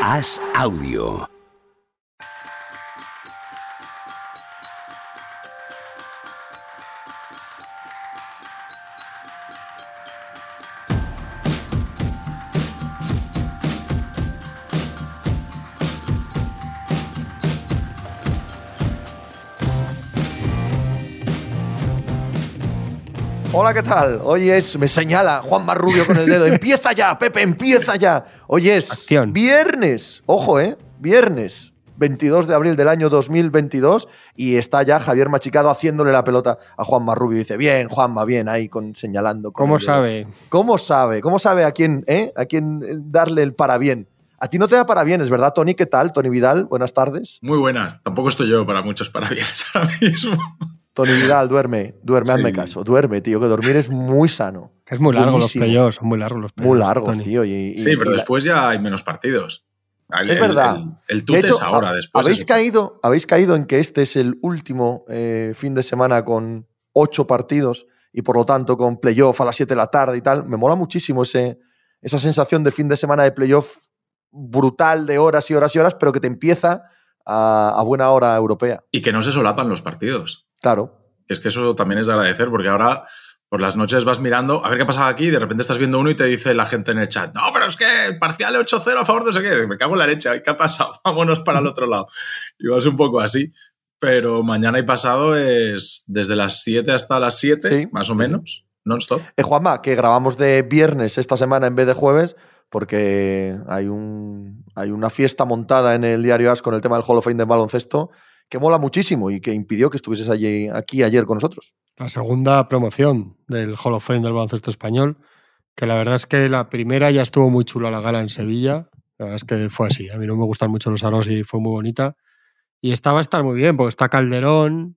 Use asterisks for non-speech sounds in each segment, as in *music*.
Haz audio. Hola, ¿qué tal? Hoy es, me señala Juan Marrubio con el dedo. Empieza ya, Pepe, empieza ya. Hoy es Acción. viernes. Ojo, ¿eh? Viernes. 22 de abril del año 2022 y está ya Javier Machicado haciéndole la pelota a Juan Marrubio. Dice, bien, Juanma, bien, ahí con, señalando. con ¿Cómo el dedo". sabe? ¿Cómo sabe? ¿Cómo sabe a quién, eh? a quién eh, darle el parabien? A ti no te da parabienes, ¿verdad, Tony? ¿Qué tal? Tony Vidal, buenas tardes. Muy buenas. Tampoco estoy yo para muchos parabienes *laughs* ahora mismo. Tony Vidal, duerme, duerme, hazme caso, duerme, tío, que dormir es muy sano. Que es muy largo Buenísimo. los playoffs, son muy largos los playoffs. Muy largos, Tony. tío. y- y- Sí, pero y la- después ya hay menos partidos. El- Es el- verdad. El, tute hecho, es ahora, después. ¿habéis es- caído, habéis caído en que este es el último eh, fin de semana con ocho partidos y por lo tanto con playoff a las 7 de la tarde y tal. Me mola muchísimo ese, esa sensación de fin de semana de playoff brutal de horas y horas y horas, pero que te empieza a, a buena hora europea. Y que no se solapan los partidos. Claro. Es que eso también es de agradecer, porque ahora por las noches vas mirando a ver qué pasaba aquí y de repente estás viendo uno y te dice la gente en el chat, no, pero es que el parcial es 8-0 a favor de no sé qué. Me cago en la leche, ¿qué ha pasado? *laughs* Vámonos para el otro lado. Y vas un poco así. Pero mañana y pasado es desde las 7 hasta las 7, Sí, más o sí, menos, non-stop. Eh, Juanma, que grabamos de viernes esta semana en vez de jueves, porque hay, un, hay una fiesta montada en el diario As con el tema del Hall of Fame del baloncesto que mola muchísimo y que impidió que estuvieses allí, aquí ayer con nosotros. La segunda promoción del Hall of Fame del baloncesto español, que la verdad es que la primera ya estuvo muy chula la gala en Sevilla. La verdad es que fue así. A mí no me gustan mucho los aros y fue muy bonita. Y esta va a estar muy bien, porque está Calderón,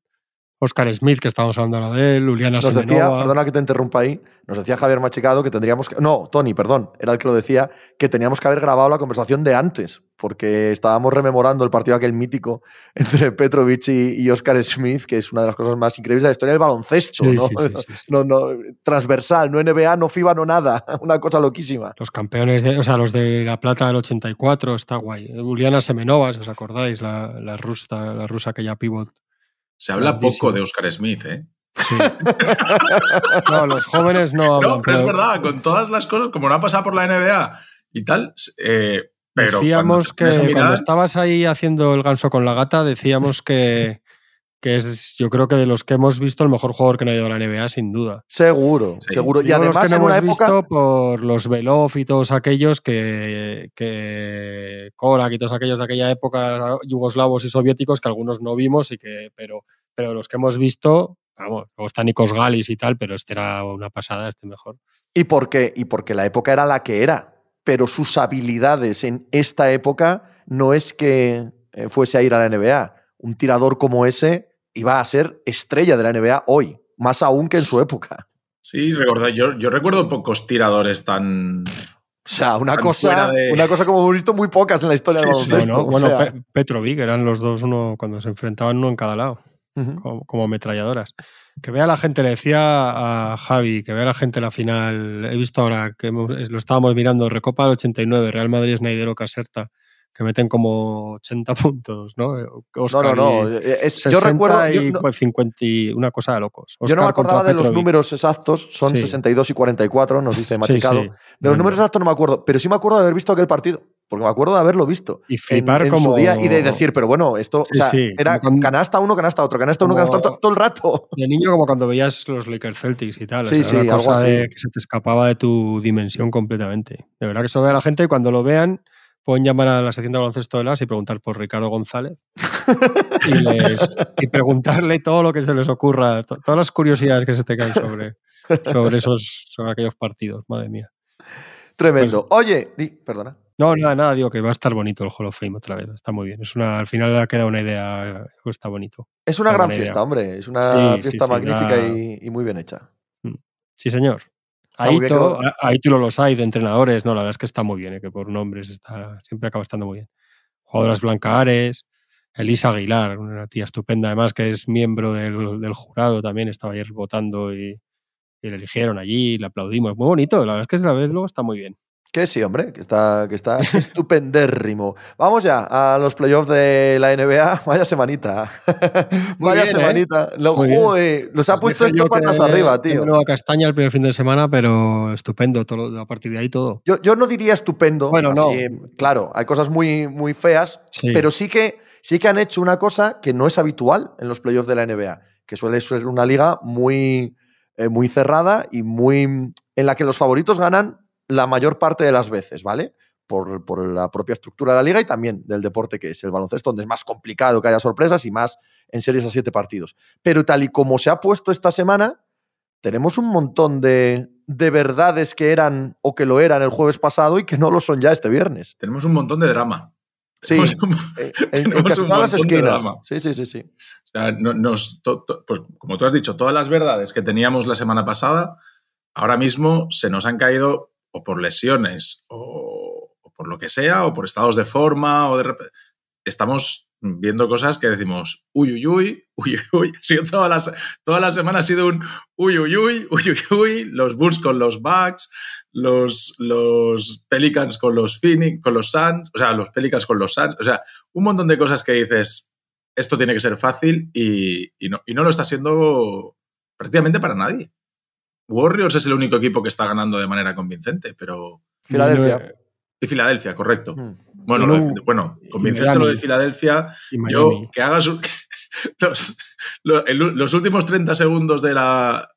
Oscar Smith, que estábamos hablando ahora de él, Juliana Nos decía, Semenova. perdona que te interrumpa ahí, nos decía Javier Machicado que tendríamos que. No, Tony, perdón, era el que lo decía, que teníamos que haber grabado la conversación de antes, porque estábamos rememorando el partido aquel mítico *laughs* entre Petrovic y, y Oscar Smith, que es una de las cosas más increíbles de la historia del baloncesto, Sí, ¿no? sí, sí. *laughs* No, no, transversal, no NBA, no FIBA, no nada. *laughs* Una cosa loquísima. Los campeones, de, o sea, los de la plata del 84, está guay. Juliana Semenova, si os acordáis, la, la rusa, la rusa aquella pivot. Se habla Grandísimo. poco de Oscar Smith, ¿eh? Sí. *laughs* No, los jóvenes no hablan. No, pero es verdad, con todas las cosas, como no ha pasado por la NBA y tal, eh, pero decíamos cuando que mirar- cuando estabas ahí haciendo el ganso con la gata, decíamos que, que es, yo creo que de los que hemos visto, el mejor jugador que no ha ido a la NBA, sin duda. Seguro, Sí. seguro. Y Digo los además que no en una hemos época. visto por los Belov y todos aquellos que, que Korak y todos aquellos de aquella época, yugoslavos y soviéticos, que algunos no vimos y que, pero, pero los que hemos visto, vamos, luego está Nikos Galis y tal, pero este era una pasada, este mejor. ¿Y por qué? Y porque la época era la que era. Pero sus habilidades en esta época no es que eh, fuese a ir a la NBA. Un tirador como ese iba a ser estrella de la NBA hoy, más aún que en su época. Sí, recordad, yo, yo recuerdo pocos tiradores tan. O sea, una cosa, de- una cosa como hemos visto muy pocas en la historia Sí, sí. baloncesto. Bueno, o bueno, sea, Pe- Petrovic, eran los dos uno cuando se enfrentaban uno en cada lado. como, como ametralladoras. Que vea la gente, le decía a Javi, que vea la gente la final. He visto ahora que hemos- lo estábamos mirando, Recopa del 89, Real Madrid, Snaidero, Caserta, que meten como 80 *laughs* puntos, ¿no? No, Oscar no, no. y es- 60 yo recuerdo. yo y no- pues 50 y una cosa de locos. Yo no me acordaba de los números exactos, son Sí. 62 y 44, nos dice Machicado. sí. De los números exactos no me acuerdo, pero sí me acuerdo de haber visto aquel partido, porque me acuerdo de haberlo visto Y flipar en como... su día y de decir, pero bueno, esto o sea, era cuando- canasta uno, canasta otro, canasta uno, canasta otro, todo el rato. De niño como cuando veías los Lakers Celtics y tal. o Sí, sea, sí, una algo cosa así. de que se te escapaba de tu dimensión completamente. De verdad que eso lo vea la gente y cuando lo vean pueden llamar a la sección de baloncesto de las y preguntar por Ricardo González y, les- y preguntarle todo lo que se les ocurra, to- todas las curiosidades que se te caen sobre, sobre esos sobre aquellos partidos, madre mía. Tremendo. Pues Oye, di- perdona. No, nada, nada, digo que va a estar bonito el Hall of Fame otra vez, está muy bien. Es una, al final ha quedado una idea, está bonito. Es una gran idea. fiesta, hombre. Es una Sí, fiesta sí, magnífica da- y, y muy bien hecha. Sí, señor. Está muy bien que Aito, lo- a- Aito y los hay de entrenadores, no, la verdad es que está muy bien, eh, que por nombres está, siempre acaba estando muy bien. Jugadoras Blanca Ares, Elisa Aguilar, una tía estupenda además que es miembro del, del jurado también, estaba ayer votando y, y le eligieron allí, le aplaudimos. Muy bonito, la verdad es que esa vez luego está muy bien. Que sí, hombre, que está, que está *laughs* estupendérrimo. Vamos ya a los playoffs de la NBA. *laughs* Vaya semanita. Vaya bien, ¿eh? semanita. Lo, joder, nos ha Os puesto esto patas que arriba, tío. Nueva Castaña el primer fin de semana, pero estupendo. Todo, a partir de ahí todo. Yo, yo no diría estupendo. Bueno, no. Claro, hay cosas muy, muy feas, Sí. pero sí que, sí que han hecho una cosa que no es habitual en los playoffs de la NBA, que suele ser una liga muy, eh, muy cerrada y muy en la que los favoritos ganan la mayor parte de las veces, ¿vale? Por, por la propia estructura de la liga y también del deporte que es el baloncesto, donde es más complicado que haya sorpresas y más en series a siete partidos. Pero tal y como se ha puesto esta semana, tenemos un montón de, de verdades que eran o que lo eran el jueves pasado y que no lo son ya este viernes. Tenemos un montón de drama. Sí, un- *laughs* en, *laughs* casi todas las esquinas. Sí, sí, sí, sí. O sea, no- nos, to- to- pues, como tú has dicho, todas las verdades que teníamos la semana pasada, ahora mismo se nos han caído o por lesiones o, por lo que sea, o por estados de forma, o de rep- Estamos viendo cosas que decimos, uy, uy, uy, *laughs* uy, uy. Ha sido toda, la, toda la semana ha sido un uy, uy, uy, uy, uy, uy, los Bulls con los Bucks, los, los Pelicans con los Phoenix, con los Suns, o sea, los Pelicans con los Suns, o sea, un montón de cosas que dices, esto tiene que ser fácil y, y no, y no lo está siendo prácticamente para nadie. Warriors es el único equipo que está ganando de manera convincente, pero... Filadelfia. Y Filadelfia, correcto. Mm. Bueno, lo de- bueno, convincente lo de. Filadelfia. Y Yo, Miami. que hagas *laughs* un- los, los últimos 30 segundos de la,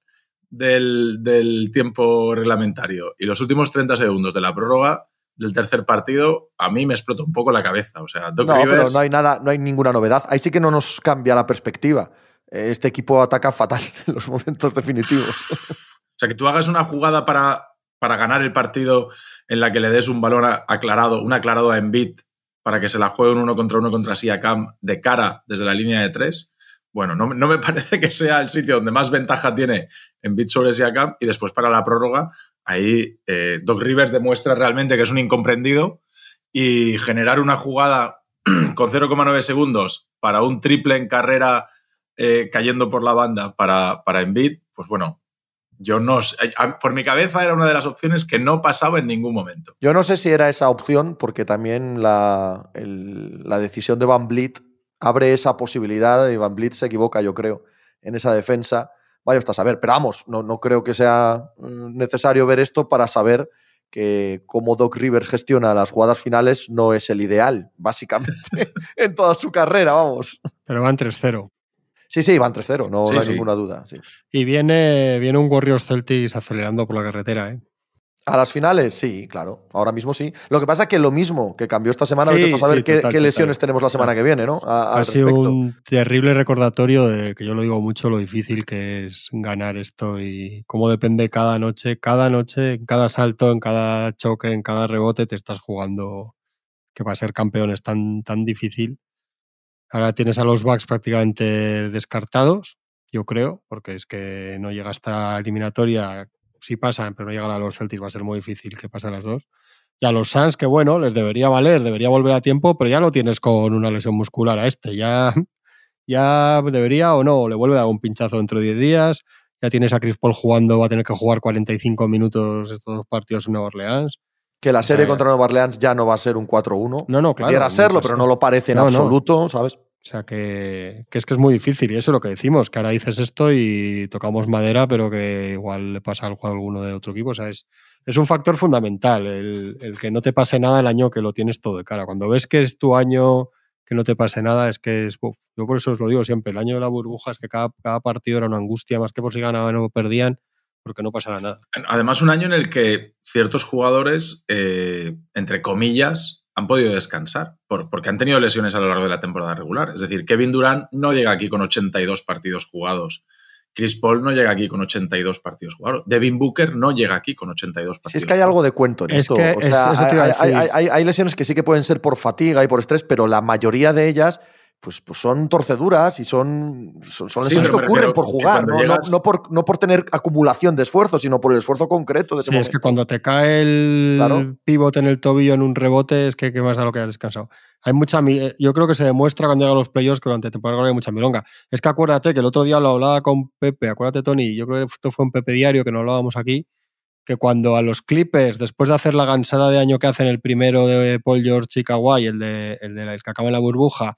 del, del tiempo reglamentario y los últimos 30 segundos de la prórroga del tercer partido, a mí me explota un poco la cabeza. O sea, Doc No, pero Rivers, no hay nada, no hay ninguna novedad. Ahí sí que no nos cambia la perspectiva. Este equipo ataca fatal *laughs* en los momentos definitivos. *laughs* O sea, que tú hagas una jugada para, para ganar el partido en la que le des un balón aclarado, un aclarado a Embiid para que se la juegue un uno contra uno contra Siakam de cara desde la línea de tres. Bueno, no, no me *laughs* parece que sea el sitio donde más ventaja tiene Embiid sobre Siakam y después para la prórroga ahí eh, Doc Rivers demuestra realmente que es un incomprendido y generar una jugada *clears throat* con 0,9 segundos para un triple en carrera eh, cayendo por la banda para, para Embiid, pues bueno, yo no sé, a- por mi cabeza era una de las opciones que no pasaba en ningún momento. Yo no sé si era esa opción, porque también la, el- la decisión de Van Vliet abre esa posibilidad y Van Vliet se equivoca, yo creo, en esa defensa. Vaya hasta saber, pero vamos, no, no creo que sea mm, necesario ver esto para saber que cómo Doc Rivers gestiona las jugadas finales no es el ideal, básicamente, *laughs* en toda su carrera, vamos. Pero van 3-0. Sí, sí, van 3-0, no, Sí, no hay sí. ninguna duda. sí. Y viene, viene un Warriors Celtics acelerando por la carretera, ¿eh? A las finales, sí, claro. Ahora mismo sí. Lo que pasa es que lo mismo que cambió esta semana, Sí, tú a sí, qué, total, qué lesiones total. tenemos la semana que viene, ¿no? A- Ha sido respecto. un terrible recordatorio de que yo lo digo mucho, lo difícil que es ganar esto y cómo depende cada noche, cada noche, en cada salto, en cada choque, en cada rebote, te estás jugando que para ser campeón es tan, tan difícil. Ahora tienes a los Bucks prácticamente descartados, yo creo, porque es que no llega esta eliminatoria, sí pasan, pero no llegan a los Celtics, va a ser muy difícil que pasen las dos. Y a los Suns, que bueno, les debería valer, debería volver a tiempo, pero ya lo tienes con una lesión muscular a este. Ya, *laughs* ya debería o no, le vuelve a dar un pinchazo dentro de 10 días. Ya tienes a Chris Paul jugando, va a tener que jugar 45 minutos estos dos partidos en Nueva Orleans. Que la serie contra Nueva Orleans ya no va a ser un 4-1. No, no, claro. Pudiera serlo, pero no lo parece en No, no. absoluto, ¿sabes? O sea que, es que es muy difícil y eso es lo que decimos, que ahora dices esto y tocamos madera, pero que igual le pasa algo a alguno de otro equipo. O sea, es, es un factor fundamental el, el que no te pase nada el año que lo tienes todo de cara. Cuando ves que es tu año que no te pase nada, es que es. Yo por eso os lo digo siempre, el año de la burbuja es que cada, cada partido era una angustia, más que por si ganaban o perdían, porque no pasara nada. Además, un año en el que ciertos jugadores, eh, entre comillas, han podido descansar por- porque han tenido lesiones a lo largo de la temporada regular. Es decir, Kevin Durant no llega aquí con 82 partidos jugados. Chris Paul no llega aquí con 82 partidos jugados. Devin Booker no llega aquí con 82 partidos. Si es que hay algo de cuento en Es esto. que o sea, hay lesiones que sí que pueden ser por fatiga y por estrés, pero la mayoría de ellas pues, pues son torceduras y son, son, son lesiones que ocurren por jugar, ¿no? No- llegas- no por, no por tener acumulación de esfuerzo, sino por el esfuerzo concreto de ese Sí, es momento. que cuando te cae el Claro. pivote en el tobillo en un rebote, es que qué más da lo que has descansado. Hay mucha, eh, yo creo que se demuestra cuando llegan los playoffs que durante temporada hay mucha milonga. Es que acuérdate que el otro día lo hablaba con Pepe, acuérdate Tony, yo creo que esto fue un Pepe diario que no hablábamos aquí, que cuando a los Clippers, después de hacer la gansada de año que hacen el primero de Paul George y Kawhi, el, de, el, de, el que acaba en la burbuja,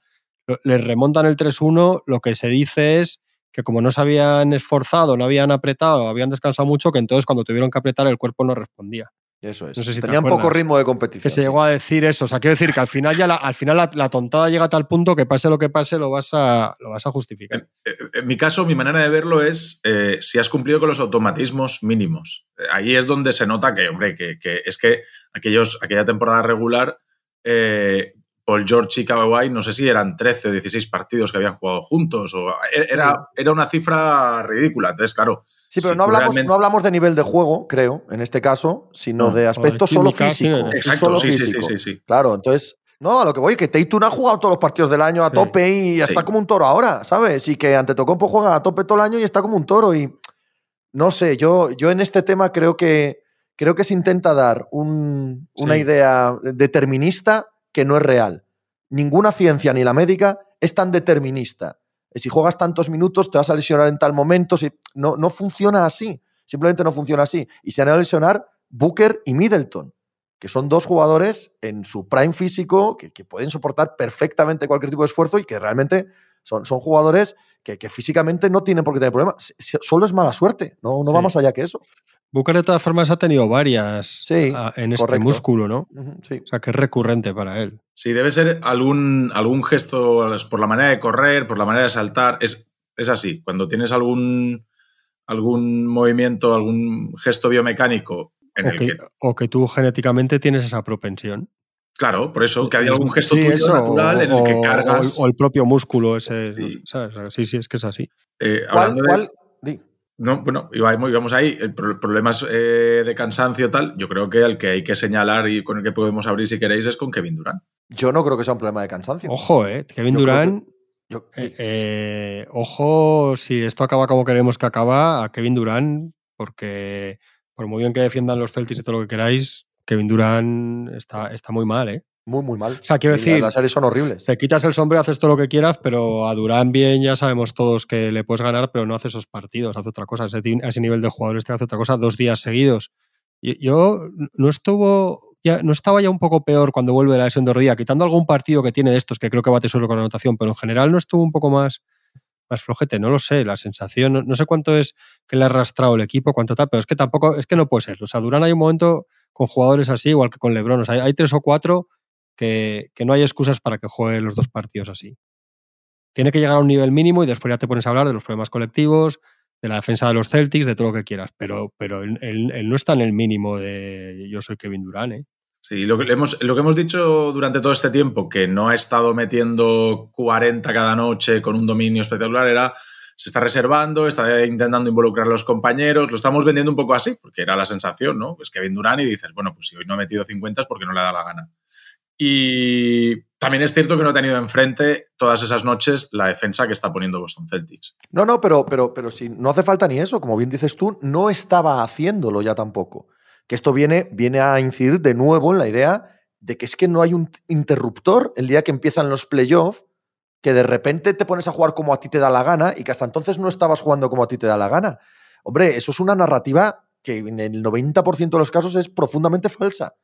les remontan el 3-1, lo que se dice es que como no se habían esforzado, no habían apretado, habían descansado mucho, que entonces cuando tuvieron que apretar el cuerpo no respondía. Eso es. No sé si Tenían poco ritmo de competición. Que se llegó a decir eso. O sea, quiero decir que al final ya la, al final la, la, tontada llega a tal punto que pase lo que pase, lo vas a, lo vas a justificar. En, en mi caso, mi manera de verlo es eh, si has cumplido con los automatismos mínimos. Ahí es donde se nota que, hombre, que, que es que aquellos, aquella temporada regular eh, Paul George y Kawhi, no sé si eran 13 o 16 partidos que habían jugado juntos, o era, era una cifra ridícula. Entonces, claro. Sí, pero si no, hablamos, realmente... no hablamos de nivel de juego, creo, en este caso, sino no, de aspecto solo físico. Exacto, solo sí, físico. Sí, sí, sí, Claro, entonces, no, a lo que voy, que Tatum ha jugado todos los partidos del año a tope y está como un toro ahora, ¿sabes? Y que Antetokounmpo juega a tope todo el año y está como un toro y no sé, yo, yo en este tema creo que, creo que se intenta dar un, una idea determinista que no es real. Ninguna ciencia, ni la médica, es tan determinista. Si juegas tantos minutos, te vas a lesionar en tal momento. Si, no, no funciona así. Simplemente no funciona así. Y se han a lesionar Booker y Middleton, que son dos jugadores en su prime físico que, que, pueden soportar perfectamente cualquier tipo de esfuerzo y que realmente son, son jugadores que, que, físicamente no tienen por qué tener problemas. Solo es mala suerte, no, no va sí. más allá que eso. Booker de todas formas ha tenido varias sí, a, en este correcto. músculo, ¿no? Uh -huh, sí. O sea, que es recurrente para él. Sí, debe ser algún, algún gesto por la manera de correr, por la manera de saltar. Es, es así. Cuando tienes algún, algún movimiento, algún gesto biomecánico. En o, el que, que, o que tú genéticamente tienes esa propensión. Claro, por eso, que hay algún gesto sí, tuyo eso, natural o, en el que cargas. O, o, el propio músculo ese. Sí. ¿sabes? sí, sí, es que es así. Eh, ¿Cuál, de, cuál? No, bueno, íbamos ahí. El problemas eh, de cansancio tal, yo creo que el que hay que señalar y con el que podemos abrir si queréis es con Kevin Durant. Yo no creo que sea un problema de cansancio. Ojo, eh. Kevin Yo- eh, eh, ojo, si esto acaba como queremos que acaba, a Kevin Durant, porque por muy bien que defiendan los Celtics y todo lo que queráis, Kevin Durant está, está muy mal, ¿eh? Muy, muy mal. O sea, quiero Y decir, Las series son horribles. te quitas el sombrero, haces todo lo que quieras, pero a Durán bien ya sabemos todos que le puedes ganar, pero no hace esos partidos, hace otra cosa. Ese, a ese nivel de jugadores te hace otra cosa dos días seguidos. Y- Yo no estuvo. Ya, no estaba ya un poco peor cuando vuelve la lesión de rodilla, quitando algún partido que tiene de estos que creo que bate solo con anotación, pero en general no estuvo un poco más, más flojete, no lo sé, la sensación, no, no sé cuánto es que le ha arrastrado el equipo, cuánto tal, pero es que tampoco, es que no puede ser. O sea, Durán hay un momento con jugadores así, igual que con Lebron, o sea, hay, hay tres o cuatro que, no hay excusas para que juegue los dos partidos así. Tiene que llegar a un nivel mínimo y después ya te pones a hablar de los problemas colectivos, de la defensa de los Celtics, de todo lo que quieras, pero, pero él, no está en el mínimo de yo soy Kevin Durant, ¿eh? Sí, lo que, hemos, lo que hemos dicho durante todo este tiempo, que no ha estado metiendo 40 cada noche con un dominio espectacular, era se está reservando, está intentando involucrar a los compañeros, lo estamos vendiendo un poco así, porque era la sensación, ¿no? Pues Kevin Durant y dices, bueno, pues si hoy no ha metido 50 es porque no le da la gana. Y también es cierto que no ha tenido enfrente todas esas noches la defensa que está poniendo Boston Celtics. No, no, pero, pero, pero si no hace falta ni eso, como bien dices tú, no estaba haciéndolo ya tampoco. Que esto viene, viene a incidir de nuevo en la idea de que es que no hay un interruptor el día que empiezan los playoffs, que de repente te pones a jugar como a ti te da la gana y que hasta entonces no estabas jugando como a ti te da la gana. Hombre, eso es una narrativa que en el 90% de los casos es profundamente falsa.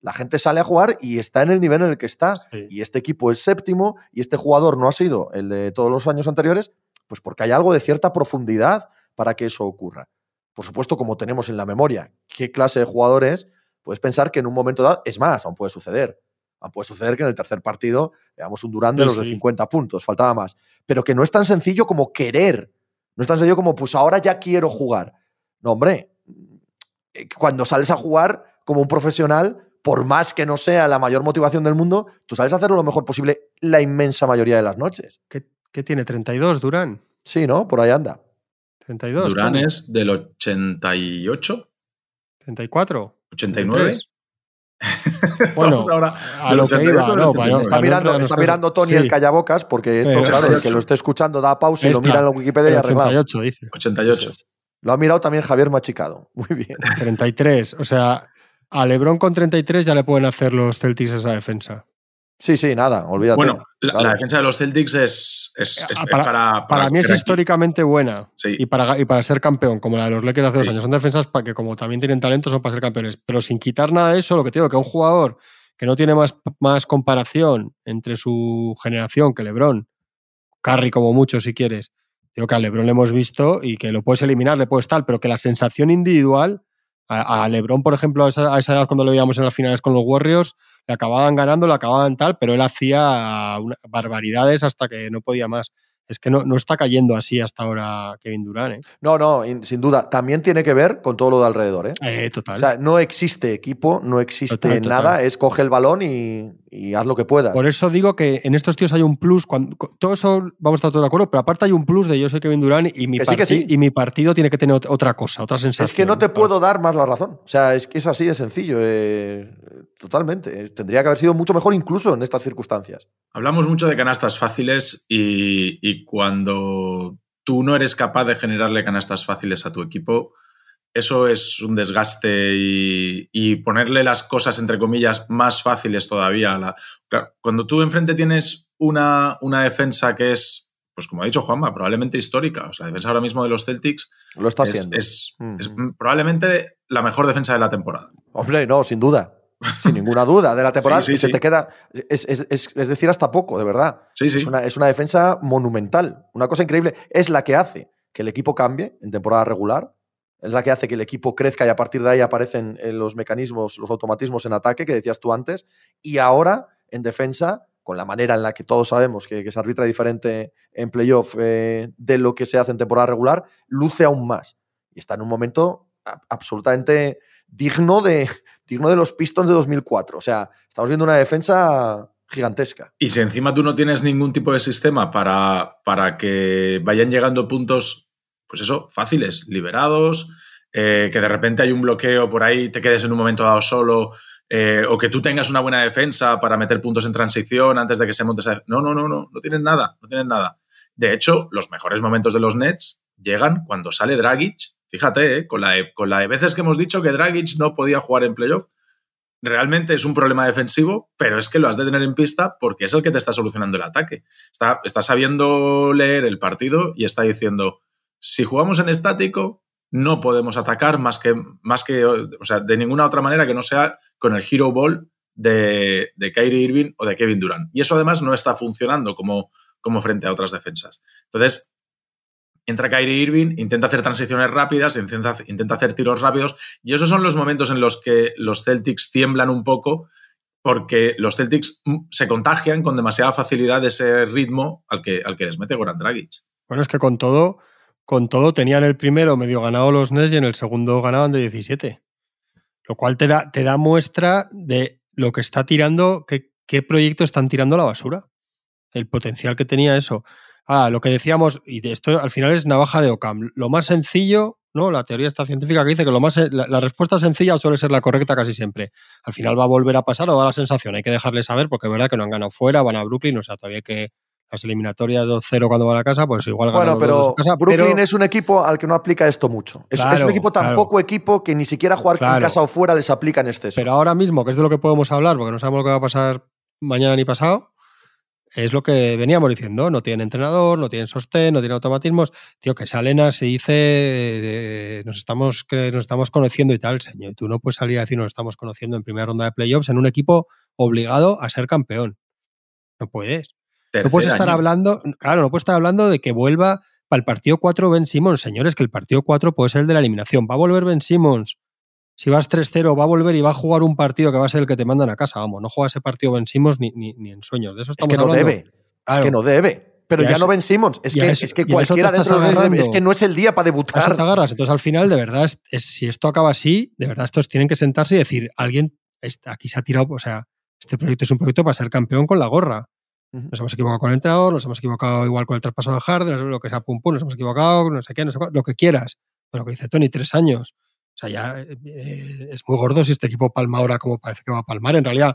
La gente sale a jugar y está en el nivel en el que está. Sí. Y este equipo es séptimo y este jugador no ha sido el de todos los años anteriores, pues porque hay algo de cierta profundidad para que eso ocurra. Por supuesto, como tenemos en la memoria qué clase de jugadores, puedes pensar que en un momento dado, es más, aún puede suceder. Aún puede suceder que en el tercer partido veamos un Durán de Sí, los de sí. 50 puntos, faltaba más. Pero que no es tan sencillo como querer. No es tan sencillo como, pues ahora ya quiero jugar. No, hombre, eh, cuando sales a jugar como un profesional, por más que no sea la mayor motivación del mundo, tú sales a hacerlo lo mejor posible la inmensa mayoría de las noches. ¿Qué, qué tiene? ¿32 Durán? Sí, ¿no? Por ahí anda. 32. Durán es del 88, 34. 89. 83. Bueno, Vamos ahora a lo que 88 iba, no, para no- 89. Está para no mirando, está mirando. Tony Sí. el callabocas, porque esto, Eh, claro, el que 88. lo esté escuchando da pausa y lo mira en la Wikipedia y arreglado. 88, dice. 88. Eso es. Lo ha mirado también Javier Machicado. *laughs* Muy bien. 33. O sea, a Lebron con 33 ya le pueden hacer los Celtics esa defensa. Sí, sí, nada, olvídate. Bueno, la, la defensa de los Celtics es, es- es- Ah, para- para, Para mí es históricamente buena. Sí. Y para, y para ser campeón, como la de los Lakers hace dos años. Son defensas para que, como también tienen talento, son para ser campeones. Pero sin quitar nada de eso, lo que te digo, que un jugador que no tiene más, más comparación entre su generación que LeBron, Curry como mucho si quieres, digo que a LeBron le hemos visto y que lo puedes eliminar, le puedes tal, pero que la sensación individual, a, a LeBron, por ejemplo, a esa, a esa edad cuando lo veíamos en las finales con los Warriors, le acababan ganando, le acababan tal, pero él hacía una- barbaridades hasta que no podía más. Es que no, no está cayendo así hasta ahora Kevin Durant, ¿eh? No, no, in- sin duda. También tiene que ver con todo lo de alrededor, ¿eh? Eh, total. O sea, no existe equipo, no existe Total, total. nada, es coge el balón y, y haz lo que puedas. Por eso digo que en estos tíos hay un plus. Cuando, todo eso vamos a estar todos de acuerdo, pero aparte hay un plus de yo soy Kevin Durant y mi, Que sí, que parti- sí. y mi partido tiene que tener ot- otra cosa, otra sensación. es que no te puedo dar más la razón. O sea, es que es así de sencillo. eh, totalmente. Tendría que haber sido mucho mejor incluso en estas circunstancias. Hablamos mucho de canastas fáciles y, y cuando tú no eres capaz de generarle canastas fáciles a tu equipo, eso es un desgaste y, y ponerle las cosas, entre comillas, más fáciles todavía. a la- claro, cuando tú enfrente tienes una, una defensa que es, pues como ha dicho Juanma, probablemente histórica. O sea, la defensa ahora mismo de los Celtics Lo está es, haciendo. es- probablemente la mejor defensa de la temporada. Hombre, no, sin duda. Sin ninguna duda. De la *laughs* temporada Sí, sí, se sí. te queda. Es, es- es- es decir, hasta poco, de verdad. Sí, sí. Es, una, es una defensa monumental. Una cosa increíble. Es la que hace que el equipo cambie en temporada regular. Es la que hace que el equipo crezca y a partir de ahí aparecen eh, los mecanismos, los automatismos en ataque que decías tú antes. Y ahora, en defensa, con la manera en la que todos sabemos que, se arbitra diferente en playoff eh, de lo que se hace en temporada regular, luce aún más. Y está en un momento absolutamente digno de, *laughs* digno de los Pistons de 2004. O sea, estamos viendo una defensa gigantesca. Y si encima tú no tienes ningún tipo de sistema para, para que vayan llegando puntos, pues eso, fáciles, liberados, eh, que de repente hay un bloqueo por ahí, te quedes en un momento dado solo, eh, o que tú tengas una buena defensa para meter puntos en transición antes de que se monte esa... No, no, no, no, no tienen nada, no tienen nada. De hecho, los mejores momentos de los Nets llegan cuando sale Dragic. Fíjate, eh, con, la de, con la veces que hemos dicho que Dragic no podía jugar en playoff, realmente es un problema defensivo, pero es que lo has de tener en pista porque es el que te está solucionando el ataque. Está, está sabiendo leer el partido y está diciendo, si jugamos en estático, no podemos atacar más que, más que o sea, de ninguna otra manera que no sea con el hero ball de, de Kyrie Irving o de Kevin Durant. Y eso además no está funcionando como, como frente a otras defensas. Entonces, entra Kyrie Irving, intenta hacer transiciones rápidas, intenta, intenta hacer tiros rápidos, y esos son los momentos en los que los Celtics tiemblan un poco, porque los Celtics mm, se contagian con demasiada facilidad ese ritmo al que, al que les mete Goran Dragic. Bueno, es que con todo, con todo tenían el primero medio ganado los Nets y en el segundo ganaban de 17. Lo cual te da, te da muestra de lo que está tirando, qué, proyecto están tirando a la basura. El potencial que tenía eso. Ah, lo que decíamos, y esto al final es navaja de Ocam. Lo más sencillo, ¿no? La teoría esta científica que dice que lo más, la, la, respuesta sencilla suele ser la correcta casi siempre. Al final va a volver a pasar o da la sensación. Hay que dejarle saber porque es verdad que no han ganado fuera, van a Brooklyn, o sea, todavía hay que las eliminatorias 2-0 cuando van a casa, pues igual ganan Bueno, pero casa, Brooklyn pero... es un equipo al que no aplica esto mucho. Es, Claro, es un equipo tan claro. poco equipo que ni siquiera jugar Claro. en casa o fuera les aplica en exceso. Pero ahora mismo, que es de lo que podemos hablar, porque no sabemos lo que va a pasar mañana ni pasado, es lo que veníamos diciendo. No tienen entrenador, no tienen sostén, no tienen automatismos. Tío, que Salena se dice, eh, nos, estamos, que nos estamos conociendo y tal, señor. Tú no puedes salir a decir nos estamos conociendo en primera ronda de playoffs en un equipo obligado a ser campeón. No puedes. Tercer No puedes estar año. hablando, claro, no puedes estar hablando de que vuelva para el partido 4 Ben Simmons. Señores, que el partido 4 puede ser el de la eliminación. Va a volver Ben Simmons. Si vas 3-0, va a volver y va a jugar un partido que va a ser el que te mandan a casa. Vamos, no juega ese partido Ben Simmons ni, ni, ni en sueños. De eso es que no hablando. debe. Claro. Es que no debe. Pero ya eso- no Ben Simmons. Es que, eso- es que cualquiera dentro de Es que no es el día para A eso te debutar. agarras. Entonces, al final, de verdad, es, es- si esto acaba así, de verdad, estos tienen que sentarse y decir, alguien aquí se ha tirado, o sea, este proyecto es un proyecto para ser campeón con la gorra. Nos hemos equivocado con el entrenador, nos hemos equivocado igual con el traspaso de Harden, lo que sea pum pum, nos hemos equivocado, no sé qué, no sé lo que quieras. Pero lo que dice Tony, tres años. O sea, ya eh, es muy gordo si este equipo palma ahora como parece que va a palmar. En realidad,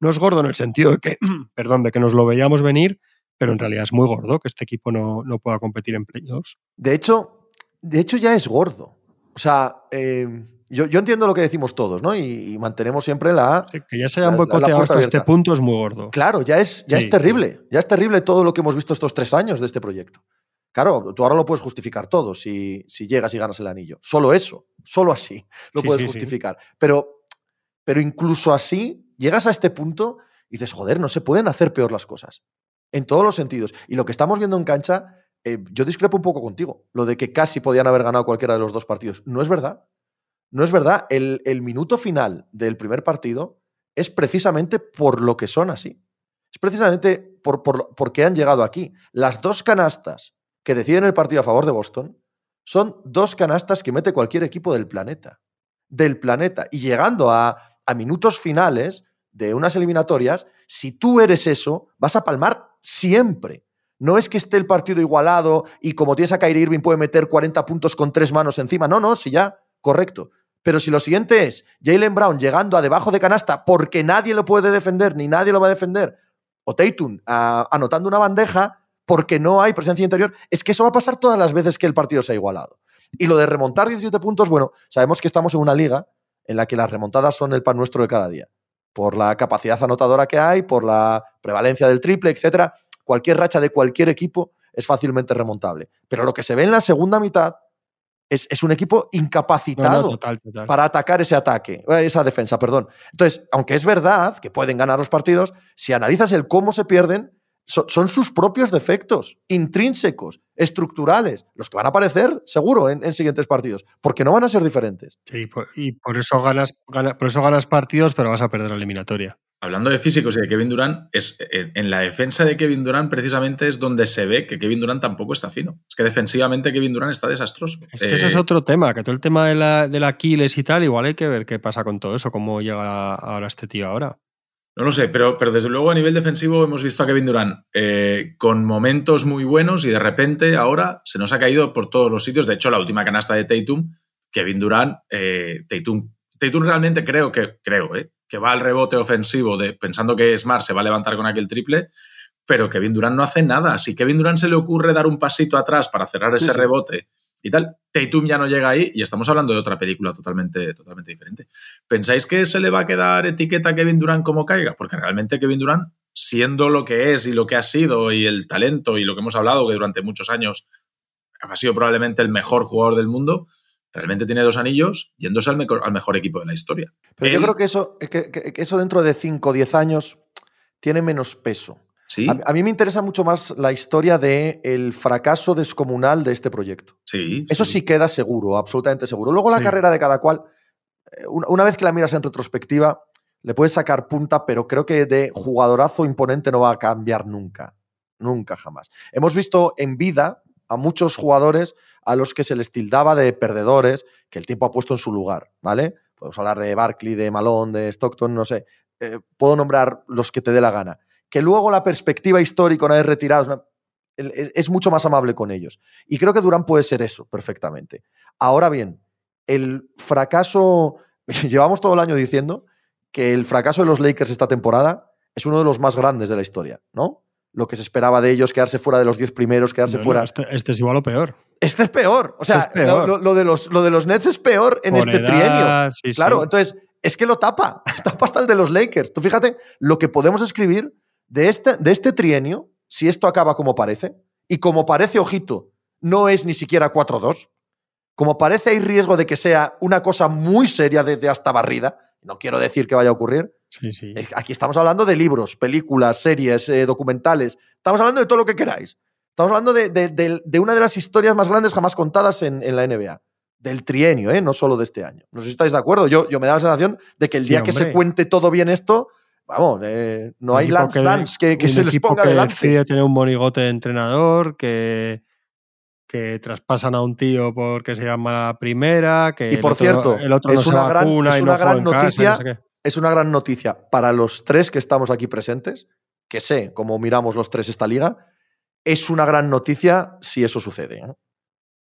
no es gordo en el sentido de que, *clears throat* perdón, de que nos lo veíamos venir, pero en realidad es muy gordo que este equipo no, no pueda competir en playoffs. De hecho, de hecho, ya es gordo. O sea, eh, yo, yo, entiendo lo que decimos todos, ¿no? Y, mantenemos siempre la. que ya se hayan boicoteado hasta este punto es muy gordo. Claro, ya es, ya es terrible. Ya es terrible todo lo que hemos visto estos tres años de este proyecto. Claro, tú ahora lo puedes justificar todo si, si llegas y ganas el anillo. Solo eso, solo así *laughs* lo puedes justificar. Pero, pero incluso así, llegas a este punto y dices, joder, no se pueden hacer peor las cosas. En todos los sentidos. Y lo que estamos viendo en cancha, eh, yo discrepo un poco contigo. Lo de que casi podían haber ganado cualquiera de los dos partidos. No es verdad. No es verdad. El, minuto final del primer partido es precisamente por lo que son así. Es precisamente por, por, porque han llegado aquí. Las dos canastas que deciden el partido a favor de Boston son dos canastas que mete cualquier equipo del planeta. Del planeta. Y llegando a, a minutos finales de unas eliminatorias, si tú eres eso, vas a palmar siempre. No es que esté el partido igualado y como tienes a Kyrie Irving puede meter 40 puntos con tres manos encima. No, no, si ya, correcto. Pero si lo siguiente es Jalen Brown llegando a debajo de canasta porque nadie lo puede defender ni nadie lo va a defender, o Tatum anotando una bandeja, porque no hay presencia interior, es que eso va a pasar todas las veces que el partido se ha igualado. Y lo de remontar 17 puntos, bueno, sabemos que estamos en una liga en la que las remontadas son el pan nuestro de cada día. Por la capacidad anotadora que hay, por la prevalencia del triple, etcétera. Cualquier racha de cualquier equipo es fácilmente remontable. Pero lo que se ve en la segunda mitad es, un equipo incapacitado para atacar ese ataque, eh, esa defensa, perdón. Entonces, aunque es verdad que pueden ganar los partidos, si analizas el cómo se pierden, son, sus propios defectos, intrínsecos, estructurales, los que van a aparecer seguro en, siguientes partidos, porque no van a ser diferentes. Sí, y por eso ganas, por eso ganas partidos, pero vas a perder la eliminatoria. Hablando de físicos y de Kevin Durant, es, en la defensa de Kevin Durant precisamente es donde se ve que Kevin Durant tampoco está fino. Es que defensivamente Kevin Durant está desastroso. Es que ese es eh, otro tema, que todo el tema de la, del Aquiles y tal, igual hay que ver qué pasa con todo eso, cómo llega ahora este tío ahora. No lo sé, pero, pero desde luego a nivel defensivo hemos visto a Kevin Durant eh, con momentos muy buenos y de repente ahora se nos ha caído por todos los sitios. De hecho, la última canasta de Tatum, Kevin Durant, eh, Tatum, Tatum realmente creo que, creo, eh, que va al rebote ofensivo de, pensando que Smart se va a levantar con aquel triple, pero Kevin Durant no hace nada. Si Kevin Durant se le ocurre dar un pasito atrás para cerrar ese rebote y tal. Tatum ya no llega ahí y estamos hablando de otra película totalmente, totalmente diferente. ¿Pensáis que se le va a quedar etiqueta a Kevin Durant como caiga? Porque realmente Kevin Durant, siendo lo que es y lo que ha sido y el talento y lo que hemos hablado, que durante muchos años ha sido probablemente el mejor jugador del mundo, realmente tiene dos anillos yéndose al, mejor, al mejor equipo de la historia. Pero yo creo que eso, que eso dentro de 5 o 10 años tiene menos peso. A, mí me interesa mucho más la historia del el fracaso descomunal de este proyecto. Sí. Eso sí. queda seguro, absolutamente seguro. Luego la carrera de cada cual, eh, una vez que la miras en retrospectiva, le puedes sacar punta, pero creo que de jugadorazo imponente no va a cambiar nunca. Nunca, jamás. Hemos visto en vida a muchos jugadores a los que se les tildaba de perdedores, que el tiempo ha puesto en su lugar, ¿vale? Podemos hablar de Barkley, de Malone, de Stockton, no sé. Eh, puedo nombrar los que te dé la gana que luego la perspectiva histórica, una vez retirados, es mucho más amable con ellos. Y creo que Durán puede ser eso perfectamente. Ahora bien, el fracaso, *laughs* llevamos todo el año diciendo que el fracaso de los Lakers esta temporada es uno de los más grandes de la historia, ¿no? Lo que se esperaba de ellos, quedarse fuera de los 10 primeros, quedarse fuera. Este, este, es igual o peor. Este es peor. O sea, Lo, de los, lo de los Nets es peor en este trienio. claro, entonces es que lo tapa. *laughs* tapa hasta el de los Lakers. Tú fíjate lo que podemos escribir de este, de este trienio, si esto acaba como parece, y como parece, ojito, no es ni siquiera 4-2, como parece hay riesgo de que sea una cosa muy seria de, hasta barrida, no quiero decir que vaya a ocurrir, eh, aquí estamos hablando de libros, películas, series, eh, documentales, estamos hablando de todo lo que queráis. Estamos hablando de, una de las historias más grandes jamás contadas en, la NBA. Del trienio, ¿eh? no solo de este año. No sé si estáis de acuerdo. Yo, yo me da la sensación de que el día que se cuente todo bien esto, vamos, eh, no hay Lance Dance que, se les ponga que delante. decide tener un monigote de entrenador, que, que traspasan a un tío porque se llama la primera, que y por cierto, el otro es una gran, es una gran noticia, es una gran noticia para los tres que estamos aquí presentes, que sé cómo miramos los tres esta liga, es una gran noticia si eso sucede. ¿eh?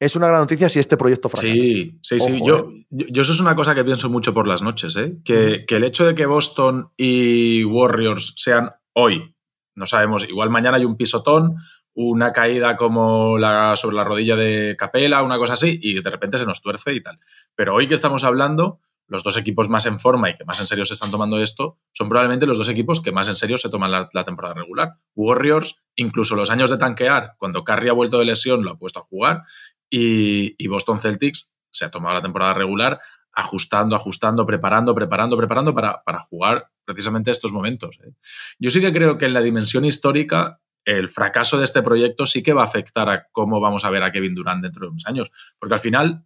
Es una gran noticia si este proyecto fracasa. Sí, sí, sí. Eh. Yo, eso es una cosa que pienso mucho por las noches, ¿eh? que, que, el hecho de que Boston y Warriors sean hoy, no sabemos, igual mañana hay un pisotón una caída como la sobre la rodilla de Capela, una cosa así, y de repente se nos tuerce y tal. Pero hoy que estamos hablando, los dos equipos más en forma y que más en serio se están tomando esto son probablemente los dos equipos que más en serio se toman la, temporada regular. Warriors, incluso los años de tanquear, cuando Curry ha vuelto de lesión, lo ha puesto a jugar, y, Boston Celtics se ha tomado la temporada regular ajustando, ajustando, preparando, preparando, preparando para, para jugar precisamente estos momentos. ¿eh? Yo sí que creo que en la dimensión histórica el fracaso de este proyecto sí que va a afectar a cómo vamos a ver a Kevin Durant dentro de unos años, porque al final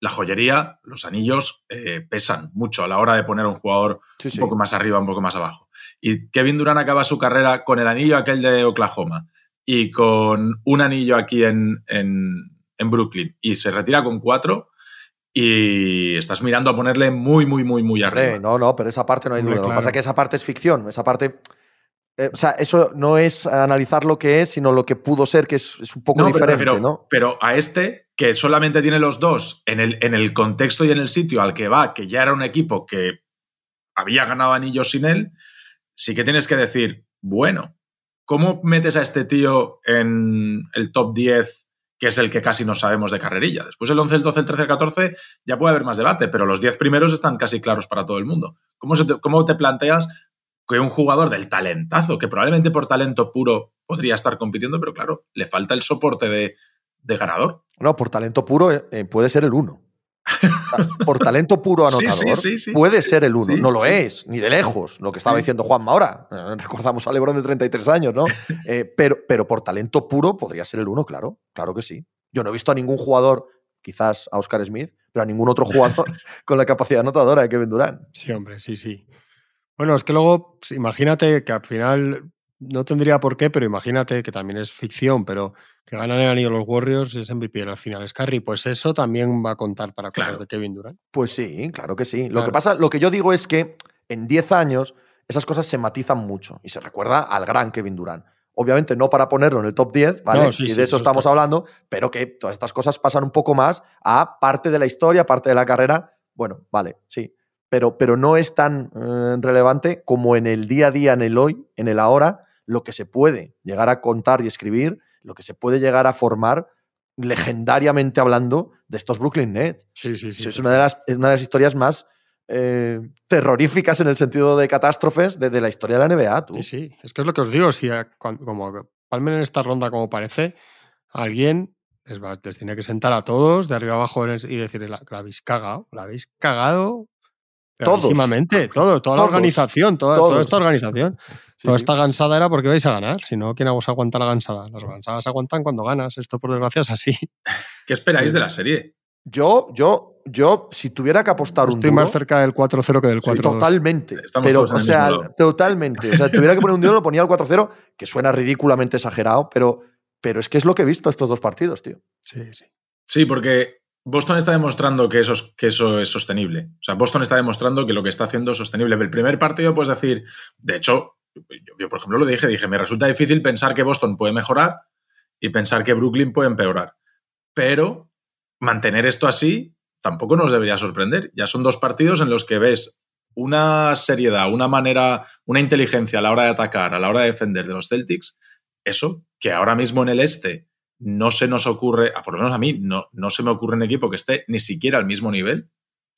la joyería, los anillos eh, pesan mucho a la hora de poner a un jugador un poco más arriba, un poco más abajo. Y Kevin Durant acaba su carrera con el anillo aquel de Oklahoma y con un anillo aquí en, en, Brooklyn y se retira con cuatro y estás mirando a ponerle muy, muy, muy, muy arriba. no, no, pero esa parte no hay duda. Lo que pasa es que esa parte es ficción, esa parte eh, o sea, eso no es analizar lo que es, sino lo que pudo ser, que es, un poco diferente, pero, ¿no? Pero a este, que solamente tiene los dos en el, en el contexto y en el sitio al que va, que ya era un equipo que había ganado anillos sin él, sí que tienes que decir, bueno, ¿cómo metes a este tío en el top 10, que es el que casi no sabemos de carrerilla? Después el 11, el 12, el 13, el 14 ya puede haber más debate, pero los 10 primeros están casi claros para todo el mundo. ¿Cómo, cómo te planteas que un jugador del talentazo, que probablemente por talento puro podría estar compitiendo, pero claro, le falta el soporte de, ganador. No, por talento puro eh, eh, puede ser el uno. *laughs* por talento puro anotador puede ser el uno. no lo es, ni de lejos, lo que estaba diciendo Juanma ahora. Eh, recordamos a Lebron de 33 años, ¿no? *laughs* pero, pero por talento puro podría ser el uno, claro, claro que sí. Yo no he visto a ningún jugador, quizás a Oscar Smith, pero a ningún otro jugador *laughs* con la capacidad anotadora de Kevin Durant. Sí, hombre, sí, sí. Bueno, es que luego, pues, imagínate que al final no tendría por qué, pero imagínate que también es ficción, pero que ganan el anillo los Warriors y es MVP al final es Curry, pues eso también va a contar para cosas de Kevin Durant. Pues sí, claro que sí. Lo que pasa, lo que yo digo es que en 10 años esas cosas se matizan mucho y se recuerda al gran Kevin Durant. Obviamente no para ponerlo en el top 10, ¿vale? y de eso, estamos hablando, pero que todas estas cosas pasan un poco más a parte de la historia, parte de la carrera. Bueno, vale, sí pero, no es tan eh, relevante como en el día a día, en el hoy, en el ahora, lo que se puede llegar a contar y escribir, lo que se puede llegar a formar legendariamente hablando de estos Brooklyn Nets. Sí, sí, sí. Es una de las, una de las historias más eh, terroríficas en el sentido de catástrofes de, la historia de la NBA. Tú. Sí, sí, es que es lo que os digo, si como palmen en esta ronda como parece, alguien les, tiene que sentar a todos de arriba abajo y decirle, la, la habéis cagado, la habéis cagado todos. todo, toda la organización, toda, esta organización. toda esta gansada era porque vais a ganar. Si no, ¿quién os aguanta la gansada? Las gansadas aguantan cuando ganas. Esto, por desgracia, es así. ¿Qué esperáis de la serie? Yo, yo, yo, si tuviera que apostar un Estoy más cerca del 4-0 que del 4-2. totalmente. pero, o sea, totalmente. O sea, tuviera que poner un duro, lo ponía al 4-0, que suena ridículamente exagerado, pero, pero es que es lo que he visto estos dos partidos, tío. Sí, sí. Sí, porque Boston está demostrando que eso, es sostenible. O sea, Boston está demostrando que lo que está haciendo es sostenible. El primer partido puedes decir, de hecho, yo, por ejemplo lo dije, dije, me resulta difícil pensar que Boston puede mejorar y pensar que Brooklyn puede empeorar. Pero mantener esto así tampoco nos debería sorprender. Ya son dos partidos en los que ves una seriedad, una manera, una inteligencia a la hora de atacar, a la hora de defender de los Celtics. Eso, que ahora mismo en el este no se nos ocurre, a por lo menos a mí, no, no se me ocurre un equipo que esté ni siquiera al mismo nivel.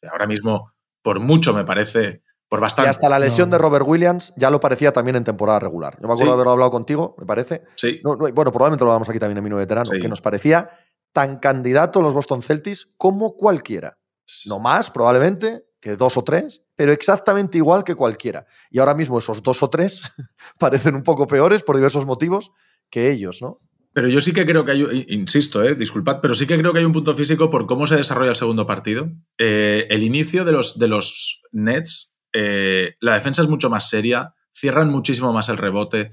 Ahora mismo, por mucho me parece, por bastante. Y hasta la lesión de Robert Williams ya lo parecía también en temporada regular. Yo me acuerdo de haberlo hablado contigo, me parece. Sí. bueno, probablemente lo hablamos aquí también en Mino Veterano, que nos parecía tan candidato los Boston Celtics como cualquiera. No más, probablemente, que dos o tres, pero exactamente igual que cualquiera. Y ahora mismo esos dos o tres *laughs* parecen un poco peores por diversos motivos que ellos, ¿no? Pero yo sí que creo que hay, insisto, eh, disculpad, pero sí que creo que hay un punto físico por cómo se desarrolla el segundo partido. Eh, el inicio de los, de los Nets, eh, la defensa es mucho más seria, cierran muchísimo más el rebote,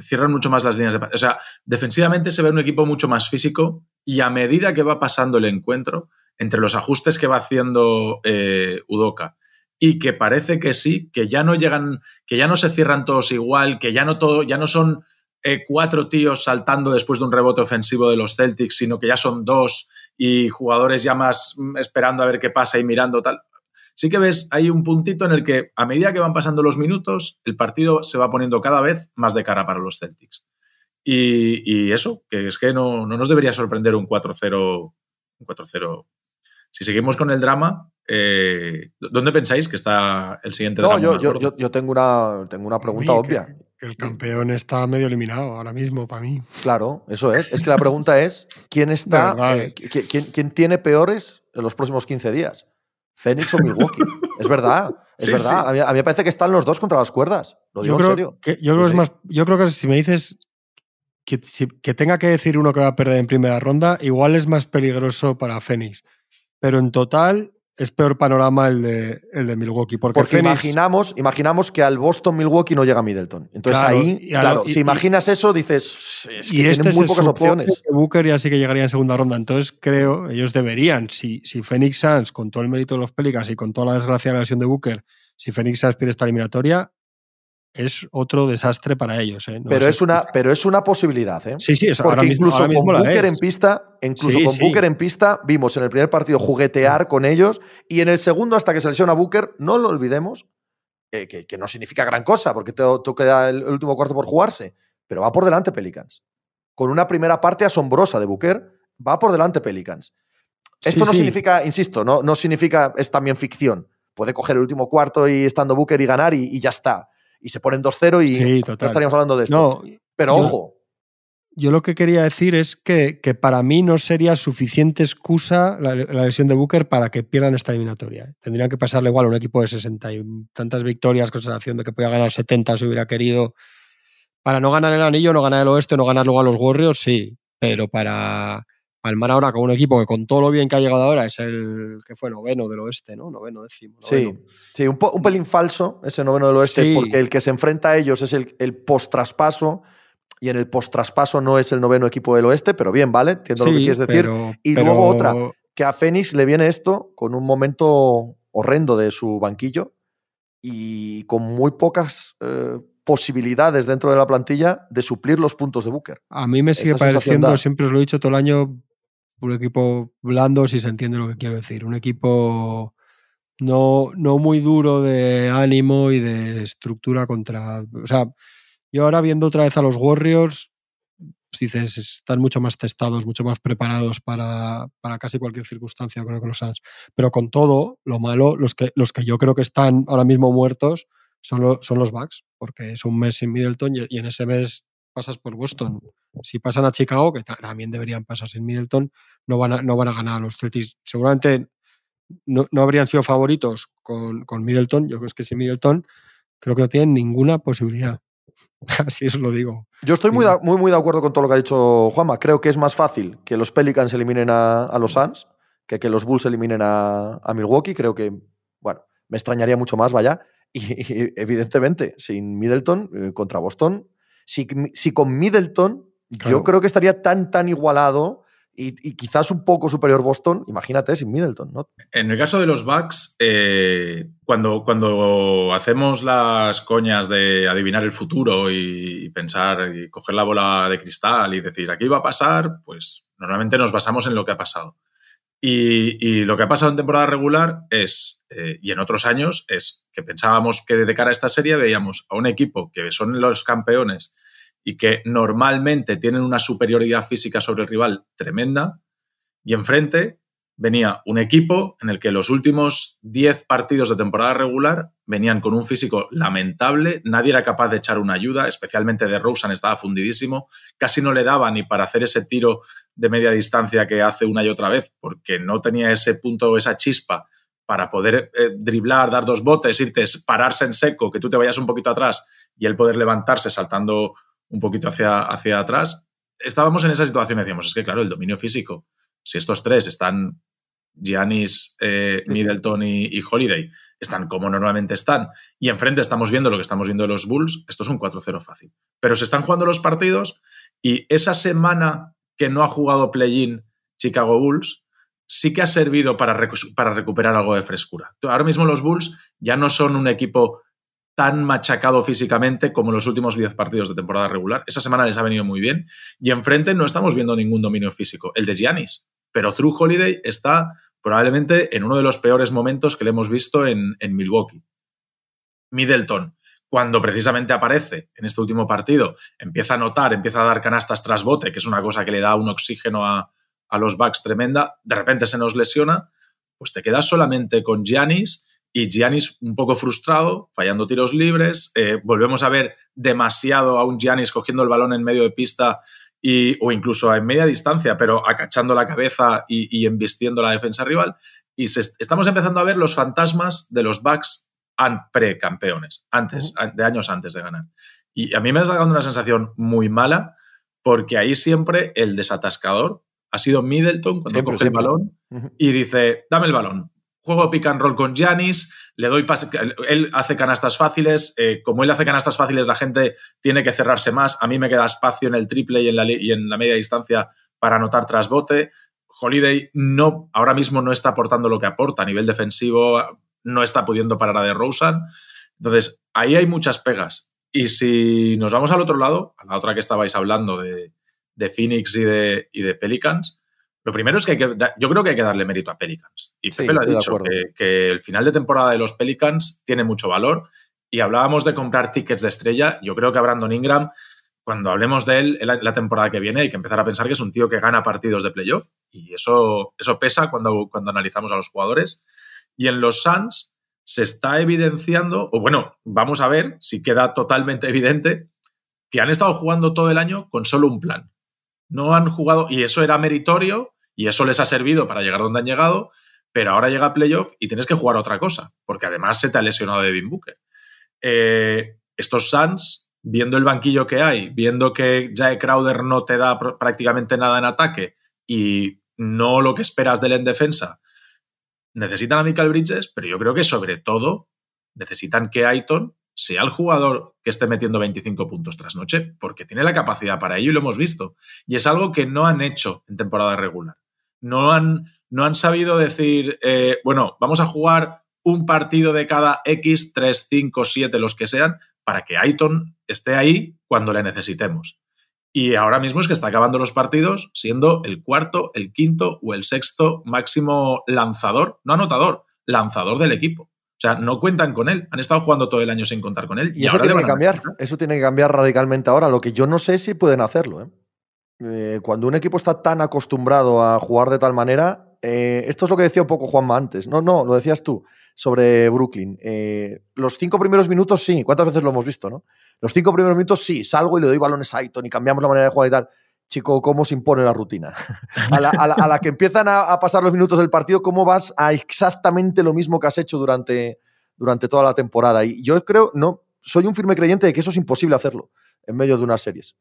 cierran mucho más las líneas de... O sea, defensivamente se ve un equipo mucho más físico y a medida que va pasando el encuentro, entre los ajustes que va haciendo Udoka y que parece que sí, que ya no llegan, que ya no se cierran todos igual, que ya no todo, ya no son eh, cuatro tíos saltando después de un rebote ofensivo de los Celtics, sino que ya son dos y jugadores ya más mm, esperando a ver qué pasa y mirando tal. Sí que ves, hay un puntito en el que a medida que van pasando los minutos, el partido se va poniendo cada vez más de cara para los Celtics. Y, eso, que es que no, no nos debería sorprender un 4-0. Un 4-0. Si seguimos con el drama, eh, ¿dónde pensáis que está el siguiente no, drama? Yo, yo, yo, yo, tengo una, tengo una pregunta obvia. Que, el campeón está medio eliminado ahora mismo para mí. Claro, eso es. Es que la pregunta es: ¿quién está. *laughs* Eh, ¿quién, quién, tiene peores en los próximos 15 días? ¿Phoenix o Milwaukee? *laughs* es verdad. Es verdad. A, mí, me parece que están los dos contra las cuerdas. Lo digo yo creo en serio. Que, yo, creo es más, yo creo que si me dices que, tenga que decir uno que va a perder en primera ronda, igual es más peligroso para Phoenix. Pero en total es peor panorama el de, el de Milwaukee. Porque, imaginamos, imaginamos que al Boston Milwaukee no llega Middleton. Entonces ahí, claro, si imaginas eso, dices es que y este muy pocas opciones. Booker ya sí que llegaría en segunda ronda. Entonces creo, ellos deberían, si, si Phoenix Suns, con todo el mérito de los Pelicans y con toda la desgracia de la lesión de Booker, si Phoenix Suns pierde esta eliminatoria, es otro desastre para ellos. ¿eh? pero, es una, pero es una posibilidad. ¿eh? Sí, sí, eso, Porque incluso con Booker en pista, incluso con Booker en pista, vimos en el primer partido juguetear con ellos y en el segundo, hasta que se lesiona Booker, no lo olvidemos, eh, que, no significa gran cosa, porque te, queda el, último cuarto por jugarse, pero va por delante Pelicans. Con una primera parte asombrosa de Booker, va por delante Pelicans. Esto no significa, insisto, no, no significa, es también ficción. Puede coger el último cuarto y estando Booker y ganar y ya está y se ponen 2-0 y no estaríamos hablando de esto. Pero ojo. Yo lo que quería decir es que, que para mí no sería suficiente excusa la, lesión de Booker para que pierdan esta eliminatoria. ¿eh? Tendrían que pasarle igual a un equipo de 60 y tantas victorias con sensación de que podía ganar 70 si hubiera querido. Para no ganar el anillo, no ganar el oeste, no ganar luego a los Warriors, sí. Pero para, palmar ahora con un equipo que con todo lo bien que ha llegado ahora es el que fue noveno del oeste, ¿no? Noveno, décimo. Sí, sí un, pelín falso ese noveno del oeste, porque el que se enfrenta a ellos es el, el post-traspaso. Y en el post-traspaso no es el noveno equipo del oeste, pero bien, ¿vale? Entiendo lo que quieres decir. y luego otra, que a Fénix le viene esto con un momento horrendo de su banquillo y con muy pocas eh, posibilidades dentro de la plantilla de suplir los puntos de Booker. A mí me sigue pareciendo, siempre os lo he dicho todo el año, un equipo blando, si se entiende lo que quiero decir. Un equipo no, no muy duro de ánimo y de estructura contra. O sea, yo ahora viendo otra vez a los Warriors, dices, están mucho más testados, mucho más preparados para, para, casi cualquier circunstancia, creo que los Suns. Pero con todo, lo malo, los que, los que yo creo que están ahora mismo muertos son, son los Bucks, porque es un mes sin Middleton y en ese mes pasas por Boston. Si pasan a Chicago, que también deberían pasar sin Middleton, no van a, no van a ganar a los Celtics. Seguramente no, habrían sido favoritos con, con, Middleton. Yo creo que sin Middleton creo que no tienen ninguna posibilidad. *laughs* Así os lo digo. Yo estoy muy, muy, muy de acuerdo con todo lo que ha dicho Juanma. Creo que es más fácil que los Pelicans eliminen a, los Suns que que los Bulls eliminen a, Milwaukee. Creo que, bueno, me extrañaría mucho más, vaya. Y, evidentemente, sin Middleton eh, contra Boston, si, con Middleton yo creo que estaría tan, tan igualado y, quizás un poco superior Boston, imagínate sin Middleton, ¿no? En el caso de los Bucks, eh, cuando, cuando hacemos las coñas de adivinar el futuro y, pensar y coger la bola de cristal y decir aquí va a pasar, pues normalmente nos basamos en lo que ha pasado. Y, lo que ha pasado en temporada regular es, eh, y en otros años, es que pensábamos que de cara a esta serie veíamos a un equipo que son los campeones y que normalmente tienen una superioridad física sobre el rival tremenda, y enfrente venía un equipo en el que los últimos 10 partidos de temporada regular venían con un físico lamentable, nadie era capaz de echar una ayuda, especialmente de Rosen estaba fundidísimo, casi no le daba ni para hacer ese tiro de media distancia que hace una y otra vez, porque no tenía ese punto, esa chispa para poder eh, driblar, dar dos botes, irte, pararse en seco, que tú te vayas un poquito atrás y él poder levantarse saltando un poquito hacia, hacia atrás. Estábamos en esa situación y decíamos, es que claro, el dominio físico, si estos tres están Giannis, eh, Middleton y, Holiday están como normalmente están y enfrente estamos viendo lo que estamos viendo de los Bulls, esto es un 4-0 fácil. Pero se están jugando los partidos y esa semana que no ha jugado play-in Chicago Bulls sí que ha servido para, para recuperar algo de frescura. Ahora mismo los Bulls ya no son un equipo tan machacado físicamente como los últimos 10 partidos de temporada regular. Esa semana les ha venido muy bien y enfrente no estamos viendo ningún dominio físico, el de Giannis. Pero True Holiday está probablemente en uno de los peores momentos que le hemos visto en, Milwaukee. Middleton, cuando precisamente aparece en este último partido, empieza a notar, empieza a dar canastas tras bote, que es una cosa que le da un oxígeno a, a los Bucks tremenda, de repente se nos lesiona, pues te quedas solamente con Giannis y Giannis un poco frustrado, fallando tiros libres. Eh, volvemos a ver demasiado a un Giannis cogiendo el balón en medio de pista y, o incluso en media distancia, pero acachando la cabeza y, y embistiendo la defensa rival. Y estamos empezando a ver los fantasmas de los Bucks pre-campeones, antes, de años antes de ganar. Y a mí me ha sacado una sensación muy mala porque ahí siempre el desatascador ha sido Middleton cuando coge el balón y dice, dame el balón. Juego pick and roll con Giannis, le doy pase, él hace canastas fáciles, eh, como él hace canastas fáciles la gente tiene que cerrarse más, a mí me queda espacio en el triple y en la, y en la media distancia para anotar tras bote. Holiday no, ahora mismo no está aportando lo que aporta a nivel defensivo, no está pudiendo parar a DeRozan. Entonces, ahí hay muchas pegas. Y si nos vamos al otro lado, a la otra que estabais hablando de, de Phoenix y de, y de Pelicans, lo primero es que, yo creo que hay que darle mérito a Pelicans. Y Pepe lo ha dicho, que, el final de temporada de los Pelicans tiene mucho valor. Y hablábamos de comprar tickets de estrella. Yo creo que a Brandon Ingram, cuando hablemos de él la, la, temporada que viene, hay que empezar a pensar que es un tío que gana partidos de playoff. Y eso, eso pesa cuando, cuando analizamos a los jugadores. Y en los Suns se está evidenciando, o bueno, vamos a ver si queda totalmente *laughs* evidente, que han estado jugando todo el año con solo un plan no han jugado, y eso era meritorio, y eso les ha servido para llegar donde han llegado, pero ahora llega playoff y tienes que jugar otra cosa, porque además se te ha lesionado Devin Booker. Eh, estos Suns, viendo el banquillo que hay, viendo que Jae Crowder no te da prácticamente nada en ataque y no lo que esperas de él en defensa, necesitan a Michael Bridges, pero yo creo que sobre todo necesitan que Aiton sea el jugador que esté metiendo 25 puntos tras noche, porque tiene la capacidad para ello y lo hemos visto. Y es algo que no han hecho en temporada regular. No han, no han sabido decir, eh, bueno, vamos a jugar un partido de cada X, 3, 5, 7, los que sean, para que Aiton esté ahí cuando le necesitemos. Y ahora mismo es que está acabando los partidos siendo el cuarto, el quinto o el sexto máximo lanzador, no anotador, lanzador del equipo. O sea, no cuentan con él. Han estado jugando todo el año sin contar con él. Y, eso tiene que cambiar. Eso tiene que cambiar radicalmente ahora. Lo que yo no sé si pueden hacerlo. ¿eh? Eh, cuando un equipo está tan acostumbrado a jugar de tal manera, eh, esto es lo que decía un poco Juanma antes. No, no, lo decías tú sobre Brooklyn. los cinco primeros minutos sí. ¿Cuántas veces lo hemos visto, no? Los cinco primeros minutos sí. Salgo y le doy balones a Aiton y cambiamos la manera de jugar y tal chico, cómo se impone la rutina. *laughs* A la, que empiezan a, pasar los minutos del partido, cómo vas a exactamente lo mismo que has hecho durante, durante toda la temporada. Y yo creo, no, soy un firme creyente de que eso es imposible hacerlo en medio de unas series.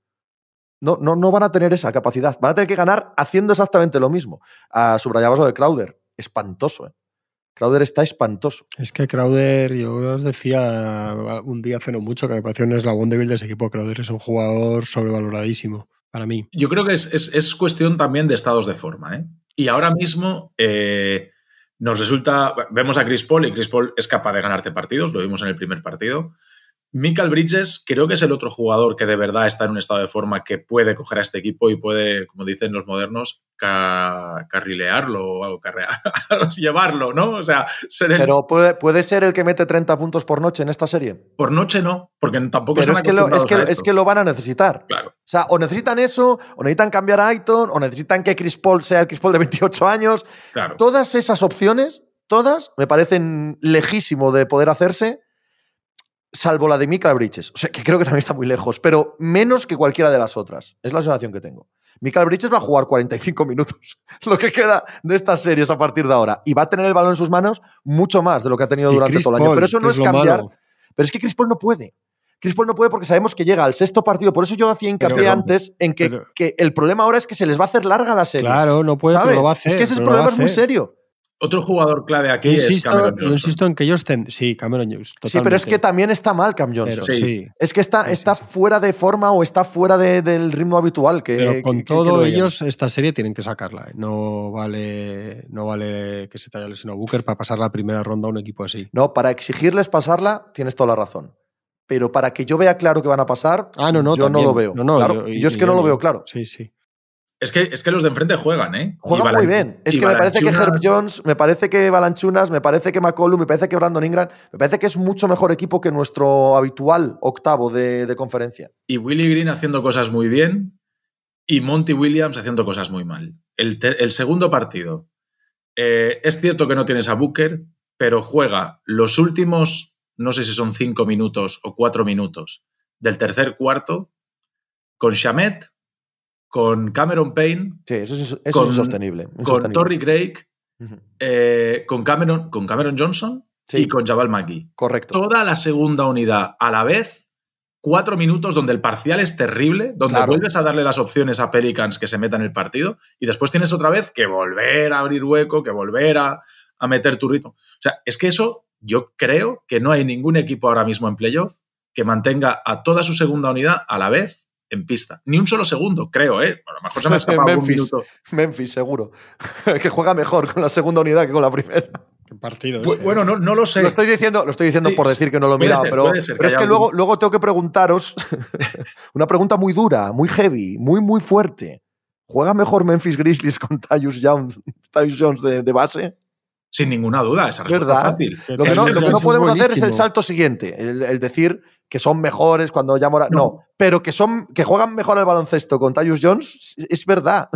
No, no, no van a tener esa capacidad. Van a tener que ganar haciendo exactamente lo mismo. Ah, subrayabas lo de Crowder. Espantoso, ¿eh? Crowder está espantoso. Es que Crowder, yo os decía un día hace no mucho que me pareció un eslabón débil de ese equipo. Crowder es un jugador sobrevaloradísimo para mí. Yo creo que es, cuestión también de estados de forma. ¿eh? Y ahora mismo eh, nos resulta, vemos a Chris Paul y Chris Paul es capaz de ganarte partidos, lo vimos en el primer partido. Michael Bridges creo que es el otro jugador que de verdad está en un estado de forma que puede coger a este equipo y puede, como dicen los modernos, carrilearlo o *laughs* llevarlo, ¿no? O sea, Pero puede, puede ser el que mete 30 puntos por noche en esta serie. Por noche no, porque tampoco Pero es que, lo, es, que, es que lo van a necesitar. Claro. O sea, o necesitan eso, o necesitan cambiar a Aiton, o necesitan que Chris Paul sea el Chris Paul de 28 años. Claro. Todas esas opciones, todas, me parecen lejísimo de poder hacerse salvo la de Michael Bridges, o sea, que creo que también está muy lejos, pero menos que cualquiera de las otras. Es la sensación que tengo. Michael Bridges va a jugar 45 minutos, *laughs* lo que queda de estas series a partir de ahora, y va a tener el balón en sus manos mucho más de lo que ha tenido durante todo el año. pero eso no es, cambiar. Pero es que Chris Paul no puede. Chris Paul no puede porque sabemos que llega al sexto partido. Por eso yo hacía hincapié antes en que, que, el problema ahora es que se les va a hacer larga la serie. Claro, no puede, ¿sabes? Lo va a hacer, es que ese problema es muy serio. Otro jugador clave aquí es Cameron Johnson. Yo insisto en que ellos Sí, Cameron Johnson. Sí, pero es que también está mal Cam Johnson. sí. Es que está, está fuera de forma o está fuera del ritmo habitual. Que, pero con todo ellos, esta serie tienen que sacarla. ¿eh? No vale, no vale que se te haya lesionado Booker para pasar la primera ronda a un equipo así. No, para exigirles pasarla, tienes toda la razón. Pero para que yo vea claro que van a pasar, ah, no, no, yo no lo veo. No, no, yo, es que no lo veo claro. Sí, sí. Es que, es que los de enfrente juegan, ¿eh? Juegan muy bien. Es que me parece que Herb Jones, me parece que Balanchunas, me parece que McCollum, me parece que Brandon Ingram, me parece que es mucho mejor equipo que nuestro habitual octavo de, conferencia. Y Willie Green haciendo cosas muy bien y Monty Williams haciendo cosas muy mal. El, segundo partido. Eh, es cierto que no tienes a Booker, pero juega los últimos, no sé si son cinco minutos o cuatro minutos del tercer cuarto con Shamet, con Cameron Payne. Sí, eso es, con, sostenible. Con Torrey Craig, eh, con, Cameron, con Cameron Johnson y con Jabal McGee. Correcto. Toda la segunda unidad a la vez, cuatro minutos donde el parcial es terrible, donde vuelves a darle las opciones a Pelicans que se metan en el partido y después tienes otra vez que volver a abrir hueco, que volver a, a meter tu ritmo. O sea, es que eso yo creo que no hay ningún equipo ahora mismo en playoff que mantenga a toda su segunda unidad a la vez en pista. Ni un solo segundo, creo, ¿eh? A lo mejor se me ha *laughs* escapado Memphis, minuto. Memphis, seguro. *laughs* que juega mejor con la segunda unidad que con la primera. ¿Qué partido pues, bueno, no, no, lo sé. Lo estoy diciendo, lo estoy diciendo por decir que no lo he mirado, pero, pero es que luego, luego tengo que preguntaros *laughs* una pregunta muy dura, muy heavy, muy, muy fuerte. ¿Juega mejor Memphis Grizzlies con Tyus Jones, Jones de, base? Sin ninguna duda, esa respuesta ¿verdad? fácil. Lo que, no, lo que no, podemos hacer es el salto siguiente, el decir que son mejores cuando ya Morán. No. pero que son que juegan mejor al baloncesto con Tyus Jones, es verdad.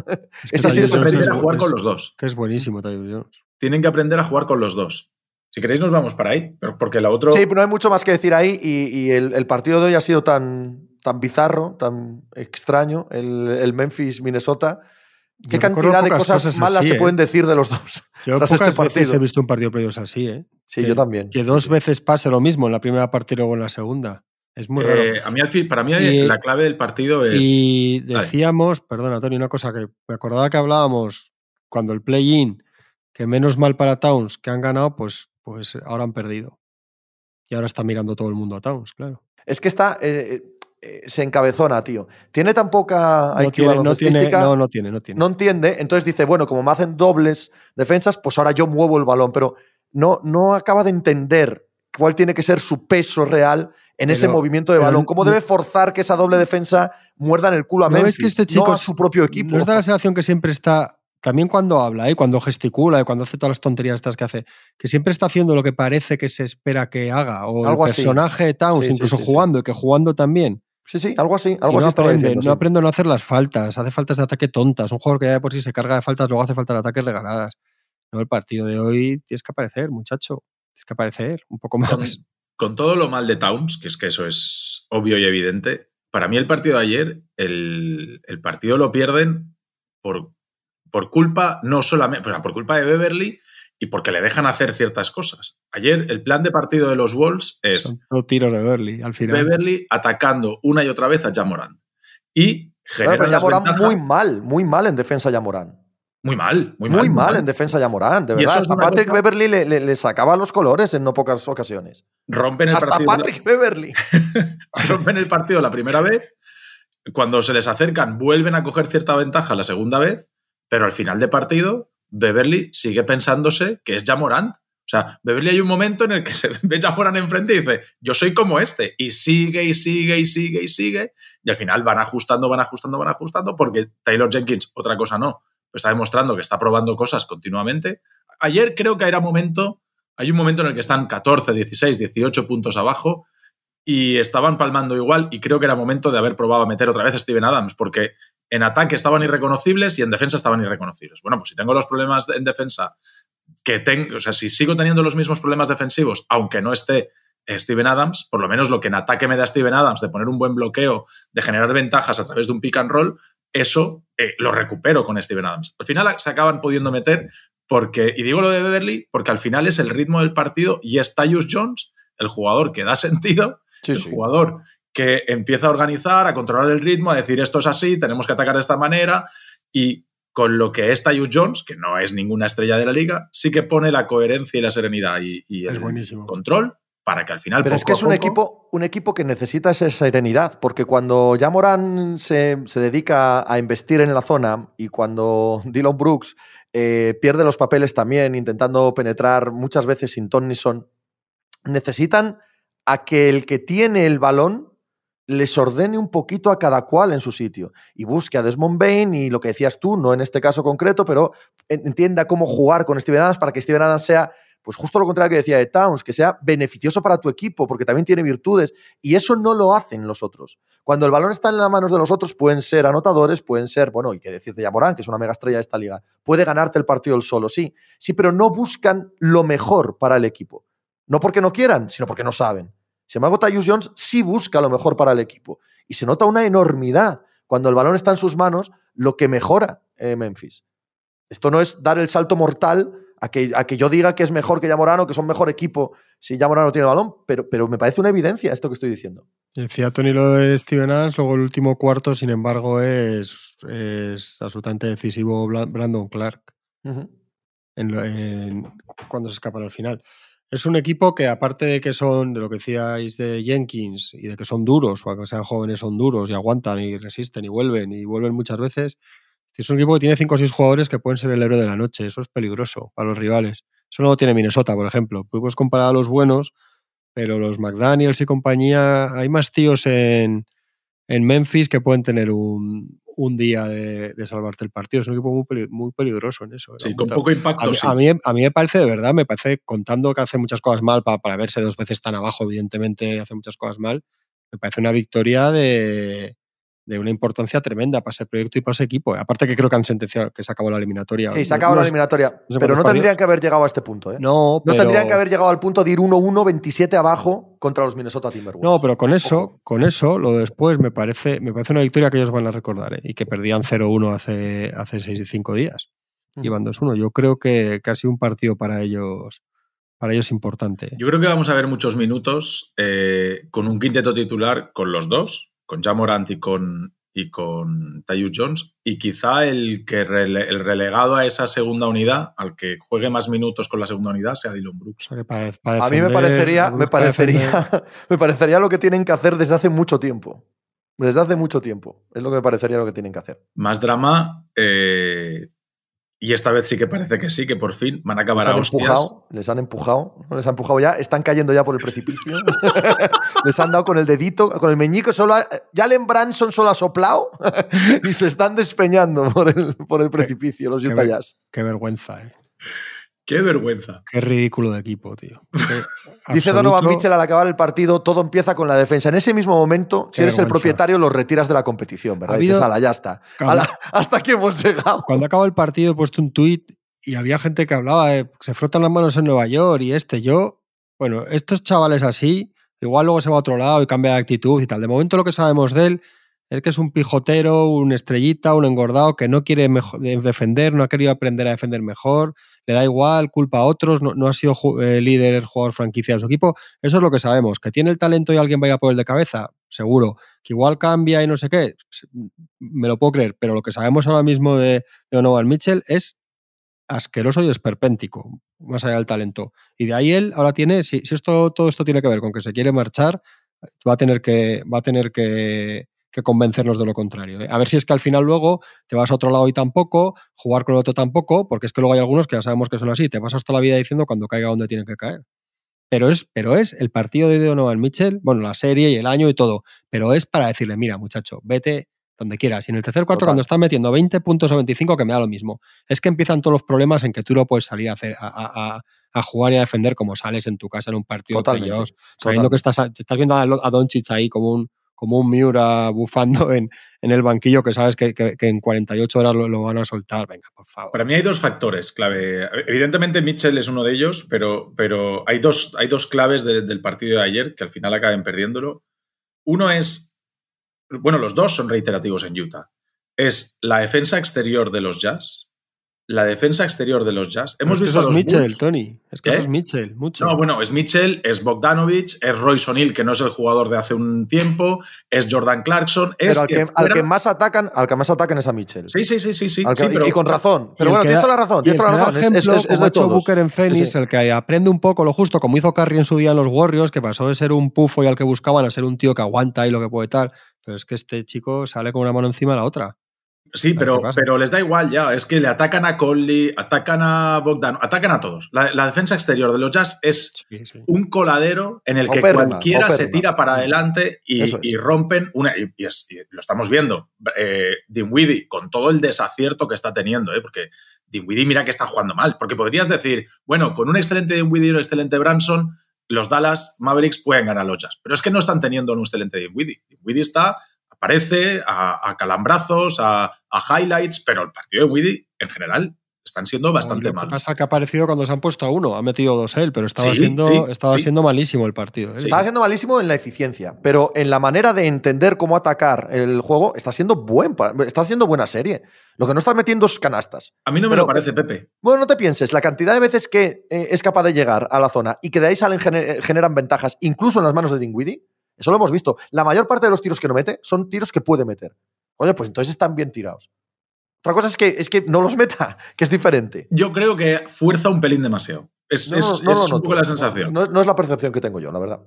Es, *laughs* así de aprender a jugar con los dos. Que es buenísimo Tyus Jones. Tienen que aprender a jugar con los dos. Si queréis nos vamos para ahí, porque la otra... Sí, pero no hay mucho más que decir ahí y, el, partido de hoy ha sido tan, tan bizarro, tan extraño, el, Memphis-Minnesota. ¿Qué cantidad de cosas, malas se pueden ¿eh? decir de los dos? Yo tras este partido. he visto un partido de así, ¿eh? Sí, yo también. Que dos veces pase lo mismo en la primera parte y luego en la segunda. Es muy raro. Eh, a mí, para mí, la clave del partido es. Y decíamos, perdona, Tony, una cosa que me acordaba que hablábamos cuando el play-in, que menos mal para Towns que han ganado, pues, pues ahora han perdido. Y ahora está mirando todo el mundo a Towns, claro. Es que está. Eh, eh, se encabezona, tío. Tiene tan poca no tiene, no, tiene, no, no tiene, no tiene. No entiende. Entonces dice, bueno, como me hacen dobles defensas, pues ahora yo muevo el balón. Pero no, no acaba de entender cuál tiene que ser su peso real en ese movimiento de balón. ¿Cómo debe forzar que esa doble defensa muerda en el culo a Memphis, que este chico no a su propio equipo? Nos da la sensación que siempre está, también cuando habla, ¿eh? cuando gesticula, y cuando hace todas las tonterías estas que hace, que siempre está haciendo lo que parece que se espera que haga. O el personaje de Towns, incluso jugando, y que jugando también. Sí, sí, algo así. Algo no así aprende, no aprende a no hacer las faltas, hace faltas de ataque tontas. Un jugador que ya de por sí se carga de faltas, luego hace falta de ataques regaladas. No, el partido de hoy tienes que aparecer, muchacho. Tienes que aparecer un poco más. Con, todo lo mal de Towns, que es que eso es obvio y evidente, para mí el partido de ayer, el, partido lo pierden por, por culpa, no solamente, por culpa de Beverly y porque le dejan hacer ciertas cosas. Ayer el plan de partido de los Wolves es... Son tiros de Beverly, al final. Beverly atacando una y otra vez a Jamoran. Y genera muy mal, muy mal en defensa Jamoran. Muy mal, muy mal. Muy mal, en defensa de Morán, de verdad. Hasta Patrick Beverly le, sacaba los colores en no pocas ocasiones. Rompen el Hasta partido. Patrick Beverly. *laughs* Rompen el partido la primera vez. Cuando se les acercan, vuelven a coger cierta ventaja la segunda vez, pero al final de partido, Beverly sigue pensándose que es ya Morán. O sea, Beverly hay un momento en el que se *laughs* ve ya Morán enfrente y dice, yo soy como este. Y sigue y sigue y sigue y sigue. Y al final van ajustando, van ajustando, van ajustando, porque Taylor Jenkins, otra cosa no está demostrando que está probando cosas continuamente. Ayer creo que era momento, hay un momento en el que están 14, 16, 18 puntos abajo y estaban palmando igual y creo que era momento de haber probado a meter otra vez a Steven Adams porque en ataque estaban irreconocibles y en defensa estaban irreconocibles. Bueno, pues si tengo los problemas en defensa que tengo, o sea, si sigo teniendo los mismos problemas defensivos, aunque no esté Steven Adams, por lo menos lo que en ataque me da Steven Adams de poner un buen bloqueo, de generar ventajas a través de un pick and roll, eso eh, lo recupero con Steven Adams. Al final se acaban pudiendo meter porque, y digo lo de Beverly, porque al final es el ritmo del partido y es Tyus Jones, el jugador que da *laughs* sentido, el jugador que empieza a organizar, a controlar el ritmo, a decir esto es así, tenemos que atacar de esta manera. Y con lo que es Tyus Jones, que no es ninguna estrella de la liga, sí que pone la coherencia y la serenidad y, el control para que al final. Pero es que es un, equipo, un equipo que necesita esa serenidad, porque cuando ya Morán se, dedica a investir en la zona y cuando Dylan Brooks eh, pierde los papeles también, intentando penetrar muchas veces sin ton ni son, necesitan a que el que tiene el balón les ordene un poquito a cada cual en su sitio y busque a Desmond Bain y lo que decías tú, no en este caso concreto, pero entienda cómo jugar con Steven Adams para que Steven Adams sea pues justo lo contrario que decía de Towns, que sea beneficioso para tu equipo, porque también tiene virtudes, y eso no lo hacen los otros. Cuando el balón está en las manos de los otros, pueden ser anotadores, pueden ser, bueno, y que decirte ya Morán, que es una mega estrella de esta liga, puede ganarte el partido el solo, sí, sí, pero no buscan lo mejor para el equipo. No porque no quieran, sino porque no saben. Sin embargo, Tyus Jones sí busca lo mejor para el equipo. Y se nota una enormidad cuando el balón está en sus manos, lo que mejora eh, Memphis. Esto no es dar el salto mortal a que, a que yo diga que es mejor que Yamorano, que son mejor equipo si Yamorano tiene el balón, pero, pero me parece una evidencia esto que estoy diciendo. Decía Tony lo de Steven Adams, luego el último cuarto, sin embargo, es, es absolutamente decisivo Brandon Clark en, cuando se escapan al final. Es un equipo que, aparte de que son, de lo que decíais de Jenkins, y de que son duros, o que sean jóvenes, son duros y aguantan y resisten y vuelven y vuelven muchas veces, es un equipo que tiene 5 o 6 jugadores que pueden ser el héroe de la noche. Eso es peligroso para los rivales. Eso no lo tiene Minnesota, por ejemplo. Puedes comparar a los buenos, pero los McDaniels y compañía, hay más tíos en, en Memphis que pueden tener un, un día de, salvarte el partido. Es un equipo muy, muy peligroso en eso. Sí, con poco impacto. A mí, a, mí, me parece, de verdad, me parece, contando que hace muchas cosas mal, para, para verse dos veces tan abajo, evidentemente hace muchas cosas mal, me parece una victoria de, de una importancia tremenda para ese proyecto y para ese equipo. Aparte que creo que han sentenciado que se acabó la eliminatoria. Sí, se acabó la eliminatoria. pero no tendrían que haber llegado a este punto. ¿eh? No, no tendrían que haber llegado al punto de ir 1-1, 27 abajo contra los Minnesota Timberwolves. No, pero con eso, con eso, lo después me parece, me parece una victoria que ellos van a recordar ¿eh? y que perdían 0-1 hace, hace 6 5 días. Mm. Iban 2-1. Yo creo que, casi un partido para ellos para ellos importante. Yo creo que vamos a ver muchos minutos eh, con un quinteto titular con los dos, con Jamorant y con, y con Tyus Jones. Y quizá el, que el relegado a esa segunda unidad, al que juegue más minutos con la segunda unidad, sea Dylan Brooks. a mí me parecería, me, parecería, *laughs* me parecería lo que tienen que hacer desde hace mucho tiempo. Desde hace mucho tiempo. Es lo que me parecería lo que tienen que hacer. Más drama. Eh, y esta vez sí que parece que sí, que por fin van a acabar les han a Empujado, les han empujado, les han empujado ya, están cayendo ya por el precipicio. *laughs* les han dado con el dedito, con el meñico, solo ya Len Branson solo ha soplado *laughs* y se están despeñando por el, por el precipicio los Utah Jazz. Qué vergüenza, eh. Qué vergüenza. Qué ridículo de equipo, tío. *laughs* Dice Donovan Mitchell al acabar el partido, todo empieza con la defensa. En ese mismo momento, si eres el propietario, los retiras de la competición, ¿verdad? Dices, ya está. *laughs* hasta aquí hemos llegado. Cuando acaba el partido he puesto un tuit y había gente que hablaba de se frotan las manos en Nueva York y este. Yo, bueno, estos chavales así, igual luego se va a otro lado y cambia de actitud y tal. De momento lo que sabemos de él es que es un pijotero, un estrellita, un engordado que no quiere defender, no ha querido aprender a defender mejor, le da igual, culpa a otros, no, ha sido eh, líder, jugador franquicia de su equipo. Eso es lo que sabemos. ¿Que tiene el talento y alguien va a ir a por el de cabeza? Seguro. ¿Que igual cambia y no sé qué? Me lo puedo creer. Pero lo que sabemos ahora mismo de, Donovan Mitchell es asqueroso y esperpéntico, más allá del talento. Y de ahí él ahora tiene, si, si esto, todo esto tiene que ver con que se quiere marchar, va a tener que, va a tener que que convencernos de lo contrario. ¿eh? A ver si es que al final luego te vas a otro lado y tampoco, jugar con el otro tampoco, porque es que luego hay algunos que ya sabemos que son así, te pasas toda la vida diciendo cuando caiga donde tienen que caer. Pero es, pero es el partido de Donovan Mitchell, bueno, la serie y el año y todo, pero es para decirle, mira, muchacho, vete donde quieras. Y en el tercer cuarto, cuando están metiendo 20 puntos o 25, que me da lo mismo. Es que empiezan todos los problemas en que tú no puedes salir a, hacer, a, jugar y a defender como sales en tu casa en un partido de ellos, sabiendo que estás, estás viendo a, a Doncic ahí como un, como un Miura bufando en, el banquillo que sabes que, en 48 horas lo, van a soltar. Venga, por favor. Para mí hay dos factores clave. Evidentemente Mitchell es uno de ellos, pero, pero hay, dos, hay dos claves del partido de ayer que al final acaben perdiéndolo. Uno es, bueno, los dos son reiterativos en Utah. Es la defensa exterior de los Jazz, la defensa exterior de los Jazz. Hemos visto eso es Mitchell, Tony. Es que eso ¿Eh? es Mitchell, mucho. No, bueno, es Mitchell, es Bogdanovich, es Royce O'Neill, que no es el jugador de hace un tiempo, es Jordan Clarkson. Es pero al que, más atacan, al que más atacan es a Mitchell. Sí, sí, sí, sí, sí. y con razón. Pero bueno, tienes toda la razón. Tienes toda la razón. es, es, de hecho Booker en Phoenix, el que aprende un poco lo justo, como hizo Curry en su día en los Warriors, que pasó de ser un pufo y al que buscaban a ser un tío que aguanta y lo que puede tal. Pero es que este chico sale con una mano encima de la otra. Sí, pero, pero les da igual ya. Es que le atacan a Conley, atacan a Bogdan, atacan a todos. La, defensa exterior de los Jazz es un coladero en el que cualquiera se tira para adelante y, rompen una. Y, lo estamos viendo. Eh, Dinwiddie, con todo el desacierto que está teniendo, ¿eh? porque Dinwiddie mira que está jugando mal. Porque podrías decir, bueno, con un excelente Dinwiddie y un excelente Branson, los Dallas Mavericks pueden ganar los Jazz. Pero es que no están teniendo un excelente Dinwiddie. Dinwiddie está aparece a, calambrazos, a, highlights, pero el partido de Widdy en general están siendo bastante malos. Lo que pasa que ha aparecido cuando se han puesto a uno, ha metido dos él, pero estaba, siendo, estaba siendo malísimo el partido. ¿eh? Estaba siendo malísimo en la eficiencia, pero en la manera de entender cómo atacar el juego está siendo buen, está haciendo buena serie. Lo que no está metiendo es canastas. A mí no me lo parece, Pepe. Bueno, no te pienses, la cantidad de veces que eh, es capaz de llegar a la zona y que de ahí salen generan ventajas, incluso en las manos de Dingwiddie, eso lo hemos visto. La mayor parte de los tiros que no mete son tiros que puede meter. Oye, pues entonces están bien tirados. Otra cosa es que, es que no los meta, *laughs* que es diferente. Yo creo que fuerza un pelín demasiado. Es, un poco la sensación. No, es la percepción que tengo yo, la verdad.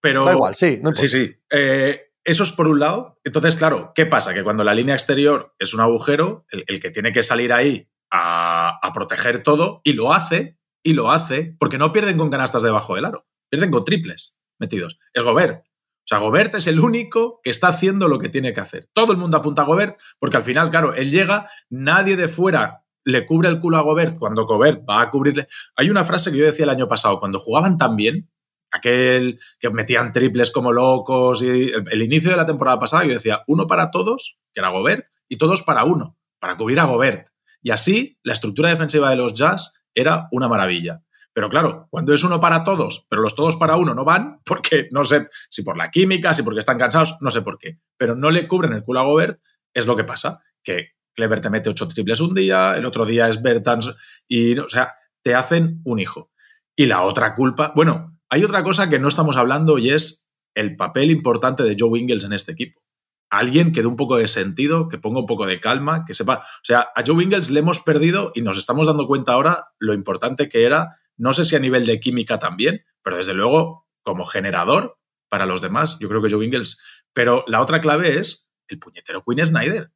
Pero. Da igual, sí. sí, sí. Eh, eso es por un lado. Entonces, claro, ¿qué pasa? Que cuando la línea exterior es un agujero, el, que tiene que salir ahí a, a, proteger todo, y lo hace, y lo hace, porque no pierden con canastas debajo del aro, pierden con triples metidos. Es Gobert. Sea, Gobert es el único que está haciendo lo que tiene que hacer. Todo el mundo apunta a Gobert porque al final, claro, él llega, nadie de fuera le cubre el culo a Gobert cuando Gobert va a cubrirle. Hay una frase que yo decía el año pasado, cuando jugaban tan bien, aquel que metían triples como locos y el, inicio de la temporada pasada yo decía uno para todos, que era Gobert, y todos para uno, para cubrir a Gobert. Y así la estructura defensiva de los Jazz era una maravilla. Pero claro, cuando es uno para todos, pero los todos para uno no van, *laughs* porque no sé si por la química, si porque están cansados, no sé por qué, pero no le cubren el culo a Gobert, es lo que pasa, que Clever te mete ocho triples un día, el otro día es Bertans, y, o sea, te hacen un hijo. Y la otra culpa, bueno, hay otra cosa que no estamos hablando y es el papel importante de Joe Ingles en este equipo. Alguien que dé un poco de sentido, que ponga un poco de calma, que sepa. O sea, a Joe Ingles le hemos perdido y nos estamos dando cuenta ahora lo importante que era no sé si a nivel de química también, pero desde luego como generador para los demás, yo creo que Joe Ingles. Pero la otra clave es el puñetero Queen Snyder.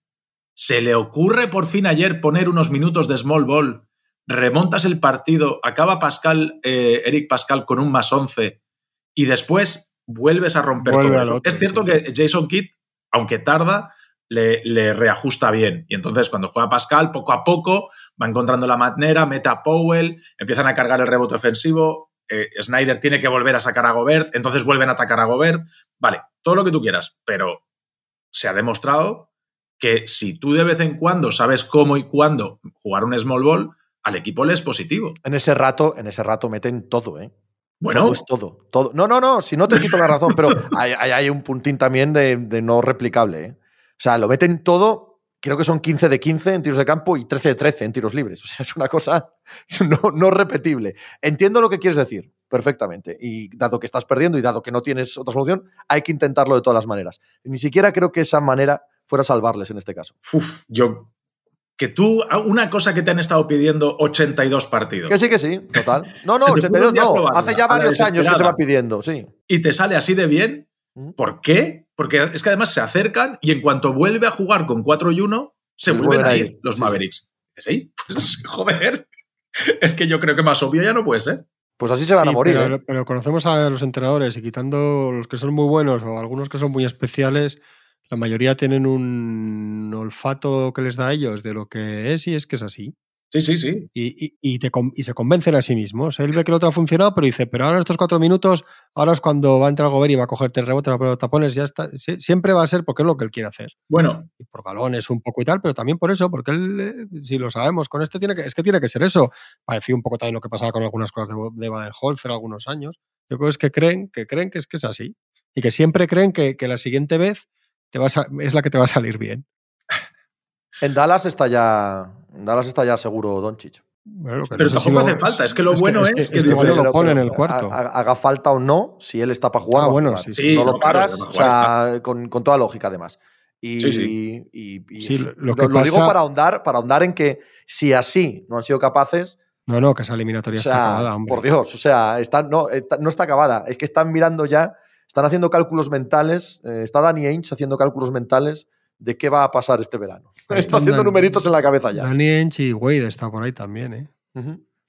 Se le ocurre por fin ayer poner unos minutos de small ball, remontas el partido, acaba Pascal, eh, Eric Pascal con un más 11 y después vuelves a romper todo. es cierto que Jason Kidd, aunque tarda, le, reajusta bien. Y entonces cuando juega Pascal, poco a poco va encontrando la manera, mete a Powell, empiezan a cargar el rebote ofensivo, eh, Snyder tiene que volver a sacar a Gobert, entonces vuelven a atacar a Gobert. Vale, todo lo que tú quieras, pero se ha demostrado que si tú de vez en cuando sabes cómo y cuándo jugar un small ball, al equipo le es positivo. En ese rato, en ese rato meten todo, ¿eh? Bueno, todo es todo, todo. No, no, no, si no te quito la razón, pero *laughs* hay, hay, un puntín también de, de no replicable, ¿eh? O sea, lo meten todo, creo que son 15 de 15 en tiros de campo y 13 de 13 en tiros libres. O sea, es una cosa *laughs* no, repetible. Entiendo lo que quieres decir, perfectamente. Y dado que estás perdiendo y dado que no tienes otra solución, hay que intentarlo de todas las maneras. Ni siquiera creo que esa manera fuera salvarles en este caso. Uf, yo que tú, una cosa que te han estado pidiendo 82 partidos. Que sí, que sí, total. No, no, *laughs* 82 no. Hace ya varios años que se va pidiendo, sí. Y te sale así de bien. ¿Por qué? Porque es que además se acercan y en cuanto vuelve a jugar con 4 y 1, se vuelven a ir los Mavericks. Sí, *laughs* pues joder. Es que yo creo que más obvio ya no puede ser. Pues así se van a morir. Pero, ¿eh? pero, conocemos a los entrenadores y quitando los que son muy buenos o algunos que son muy especiales, la mayoría tienen un olfato que les da a ellos de lo que es y es que es así. Sí, sí, sí. Y, te, y, se convencen a sí mismos. Él ve que el otro ha funcionado, pero dice, pero ahora estos cuatro minutos, ahora es cuando va a entrar Gobert y va a cogerte el rebote, pero tapones, ya está. siempre va a ser porque es lo que él quiere hacer. Bueno. Y por balones un poco y tal, pero también por eso, porque él, eh, si lo sabemos, con este tiene que, es que tiene que ser eso. Parecía un poco también lo que pasaba con algunas cosas de, de Baden-Holzer algunos años. Yo creo que creen, que creen que es que es así. Y que siempre creen que, que la siguiente vez te vas es la que te va a salir bien. En Dallas está ya, Dallas está ya seguro Doncic. pero tampoco hace falta, es que lo bueno es, que, lo pone en el cuarto. Haga falta o no, si él está para jugar. Ah, bueno, si no, lo paras, o sea, con, con, toda lógica además. Y, y, lo, digo para ahondar, para ahondar en que si así no han sido capaces. No, no, que esa eliminatoria está acabada, Por Dios, o sea, está, no, no está acabada. Es que están mirando ya, están haciendo cálculos mentales. Eh, está Danny Ainge haciendo cálculos mentales de qué va a pasar este verano. *laughs* Ahí Está haciendo numeritos en la cabeza ya. Danny Ainge y Wade está por ahí también, ¿eh?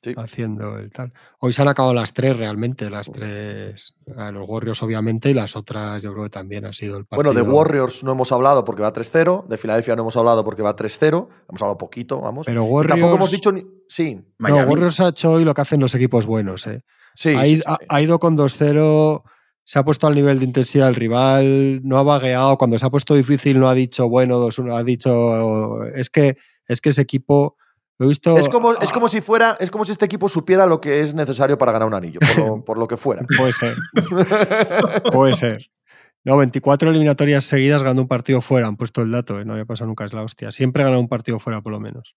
Sí. haciendo el tal. Hoy se han acabado las tres realmente, las tres, a los Warriors obviamente y las otras yo creo que también ha sido el partido. Bueno, de Warriors no hemos hablado porque va 3-0, de Filadelfia no hemos hablado porque va 3-0, hemos hablado poquito, vamos. Pero Y Warriors, tampoco hemos dicho ni... Sí, no, Miami. Warriors ha hecho hoy lo que hacen los equipos buenos. ¿eh? sí, ha, sí, ido, sí, ha- sí. ha ido con 2-0, se ha puesto al nivel de intensidad del rival, no ha vagueado, cuando se ha puesto difícil no ha dicho bueno, 2-1, ha dicho es que, es que ese equipo... He visto, Es como, es como si fuera, es como si este equipo supiera lo que es necesario para ganar un anillo, por lo, por lo que fuera. *laughs* Puede ser. Puede ser. No, 24 eliminatorias seguidas ganando un partido fuera. Han puesto el dato, ¿eh? no había pasado nunca, es la hostia. Siempre gana un partido fuera, por lo menos.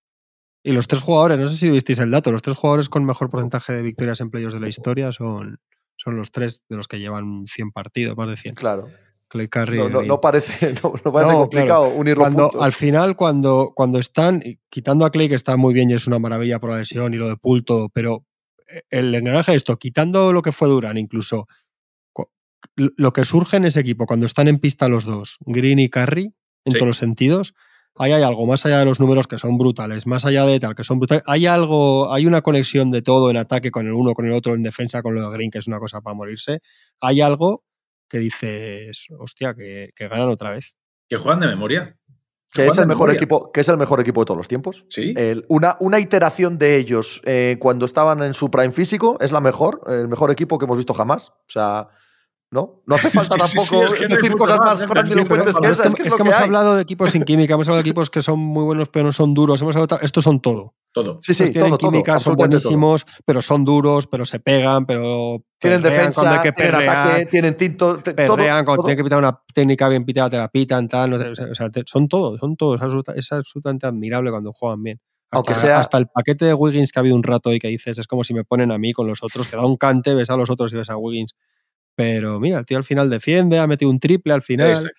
Y los tres jugadores, no sé si visteis el dato, los tres jugadores con mejor porcentaje de victorias en playoffs de la historia son, son los tres de los que llevan 100 partidos, más de 100. Claro. Clay Curry No, no- parece, *laughs* no, no parece complicado unir los Cuando, puntos. al final, cuando, cuando están, quitando a Clay, que está muy bien y es una maravilla por la lesión y lo de todo, pero eh, el engranaje de esto, quitando lo que fue Durán, incluso lo que surge en ese equipo cuando están en pista los dos, Green y Curry, en Sí. todos los sentidos, ahí hay algo más allá de los números que son brutales, más allá de tal, que son brutales. Hay algo, hay una conexión de todo en ataque con el uno, con el otro, en defensa con lo de Green, que es una cosa para morirse. Hay algo que dices, hostia, que, que ganan otra vez. Que juegan de memoria. que es el mejor memoria. equipo, que es el mejor equipo de todos los tiempos. Sí. El- una, una iteración de ellos eh, cuando estaban en su prime físico es la mejor, el mejor equipo que hemos visto jamás. O sea, ¿no? No hace *laughs* falta Sí, sí, sí, tampoco es que decir cosas más, grandilocuentes Sí, que pero esa, es que es, lo que hemos hay. hablado de equipos sin química, hemos hablado de equipos que son muy buenos pero no son duros, hemos hablado de estos son todo. Todo. Sí, sí, Estos tienen todo, todo, química, son todo. buenísimos, pero son duros, pero se pegan, pero Tienen defensa, hay que tienen perrear, ataque, tienen tinto, te- perrean, cuando todo. tienen que pitar una técnica bien pitada, te la pitan, tal, no sé, o sea, te- son todos, son todos, absoluta- es absolutamente admirable cuando juegan bien. Hasta, Aunque sea- hasta el paquete de Wiggins que ha habido un rato y que dices, es como si me ponen a mí con los otros, que da un cante, ves a los otros y ves a Wiggins. Pero mira, el tío al final defiende, ha metido un triple al final, Exacto.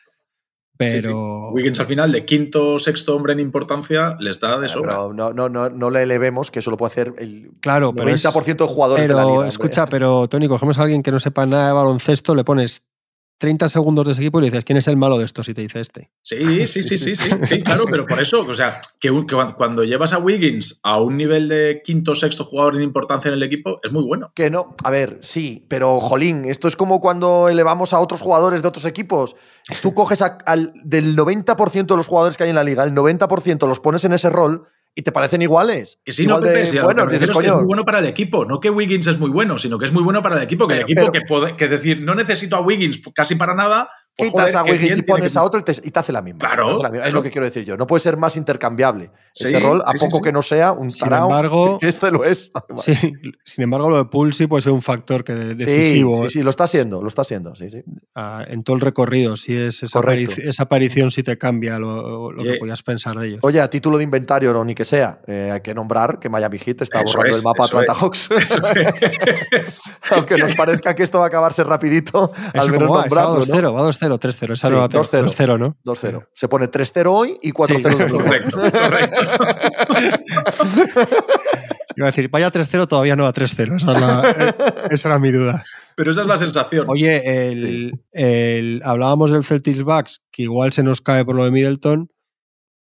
Sí, sí. pero... Wiggins al final, de quinto sexto hombre en importancia, les da de Ah, sobra. pero no, no, no, no le elevemos que eso lo puede hacer el Claro, pero es- 90% de jugadores de la Pero liga. escucha, pero Tony, cogemos a alguien que no sepa nada de baloncesto, le pones 30 segundos de ese equipo y le dices, ¿quién es el malo de estos? Y te dice este. Sí, sí, sí, sí, sí, *laughs* sí, claro, pero por eso, o sea, que, un- que cuando- llevas a Wiggins a un nivel de quinto sexto jugador en importancia en el equipo, es muy bueno. Que no, a ver, sí, pero jolín, esto es como cuando elevamos a otros jugadores de otros equipos. Tú coges a- al, del 90% de los jugadores que hay en la liga, el 90% los pones en ese rol y te parecen iguales. Que sí, Igual no, Pepe, dices, refiero es muy bueno para el equipo. No que Wiggins es muy bueno, sino que es muy bueno para el equipo. Que el equipo pero- que puede, que decir, no necesito a Wiggins casi para nada. Pues, Quitas a Wiggins y pones que- a otro y te, y te hace la misma. Claro, la misma. Es claro. lo que quiero decir yo. No puede ser más intercambiable Sí, ese rol, a sí, poco sí. que no sea un Sin tarao. embargo- *laughs* que este lo es. *laughs* Sí, sin embargo, lo de Pool sí puede ser un factor que de- decisivo sí, sí, lo está haciendo, lo está haciendo, sí, sí. ah, en todo el recorrido. Si es esa, aparición, si te cambia lo, lo que Oye. podías pensar de ellos. Oye, a título de inventario o ni que sea, eh, hay que nombrar que Miami Heat está Eso borrando es, el mapa Atlanta es. Hawks. *laughs* Aunque nos parezca que esto va a acabarse rapidito, al Eso menos como va, esa va nombrarlo, ¿no? 2-0, va 2-0, 3-0. Esa Sí, no va 2-0. 2-0, ¿no? 2-0. Se pone 3-0 hoy y 4-0 Sí. correcto, correcto. *laughs* Iba a decir, vaya 3-0, todavía no va 3-0. Esa, es la- eh, esa era mi duda. Pero esa es la sensación. Oye, el, el- hablábamos del Celtics Bucks, que igual se nos cae por lo de Middleton,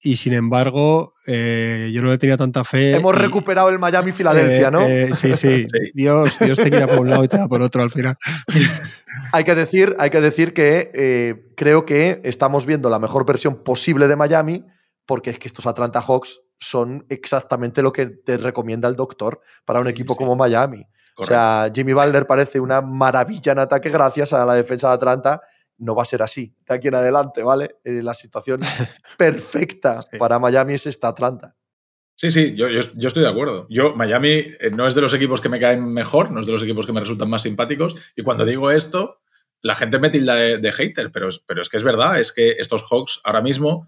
y sin embargo, eh, yo no le tenía tanta fe. Hemos y- recuperado el Miami-Filadelfia, eh, ¿no? eh, sí, sí, *laughs* Sí. Dios, Dios te quiera por un lado y te da por otro al final. *laughs* Hay que decir, hay que, decir que eh, creo que estamos viendo la mejor versión posible de Miami, porque es que estos Atlanta Hawks son exactamente lo que te recomienda el doctor para un equipo sí. como Miami. O sea, Jimmy Butler parece una maravilla en ataque gracias a la defensa de Atlanta. No va a ser así de aquí en adelante, ¿vale? Eh, la situación *laughs* perfecta Sí. para Miami es esta Atlanta. Sí, sí, yo, yo, yo estoy de acuerdo. Yo, Miami eh, no es de los equipos que me caen mejor, no es de los equipos que me resultan más simpáticos. Y cuando digo esto, la gente me tilda de, de hater, pero, es- pero es que es verdad, es que estos Hawks ahora mismo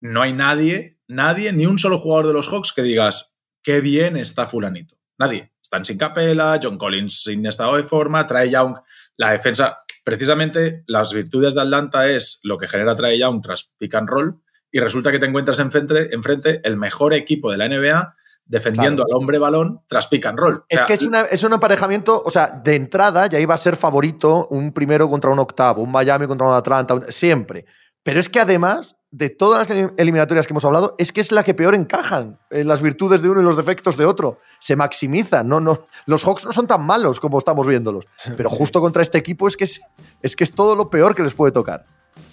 no hay nadie, nadie, ni un solo jugador de los Hawks que digas qué bien está fulanito. Nadie. Están sin capela, John Collins sin estado de forma, Trae Young, la defensa. Precisamente las virtudes de Atlanta es lo que genera Trae Young tras pick and roll y resulta que te encuentras enfrente, enfrente el mejor equipo de la NBA defendiendo Claro. al hombre balón tras pick and roll. O Es que es, una- es un emparejamiento, o sea, de entrada ya iba a ser favorito un primero contra un octavo, un Miami contra un Atlanta, un- siempre. Pero es que además de todas las eliminatorias que hemos hablado, es que es la que peor encajan en las virtudes de uno y los defectos de otro. Se maximizan. No, no, los Hawks no son tan malos como estamos viéndolos. Pero justo contra este equipo es que es, que es todo lo peor que les puede tocar.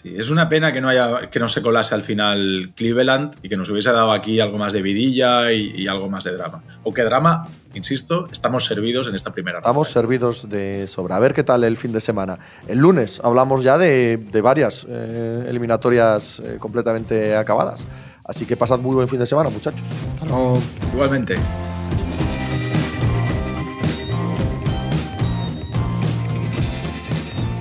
Sí, es una pena que no, haya, que no se colase al final Cleveland y que nos hubiese dado aquí algo más de vidilla y, algo más de drama. O que drama, insisto, estamos servidos en esta primera Estamos servidos de sobra. A ver qué tal el fin de semana. El lunes hablamos ya de, varias eh, eliminatorias eh, completamente acabadas. Así que pasad muy buen fin de semana, muchachos. Igualmente.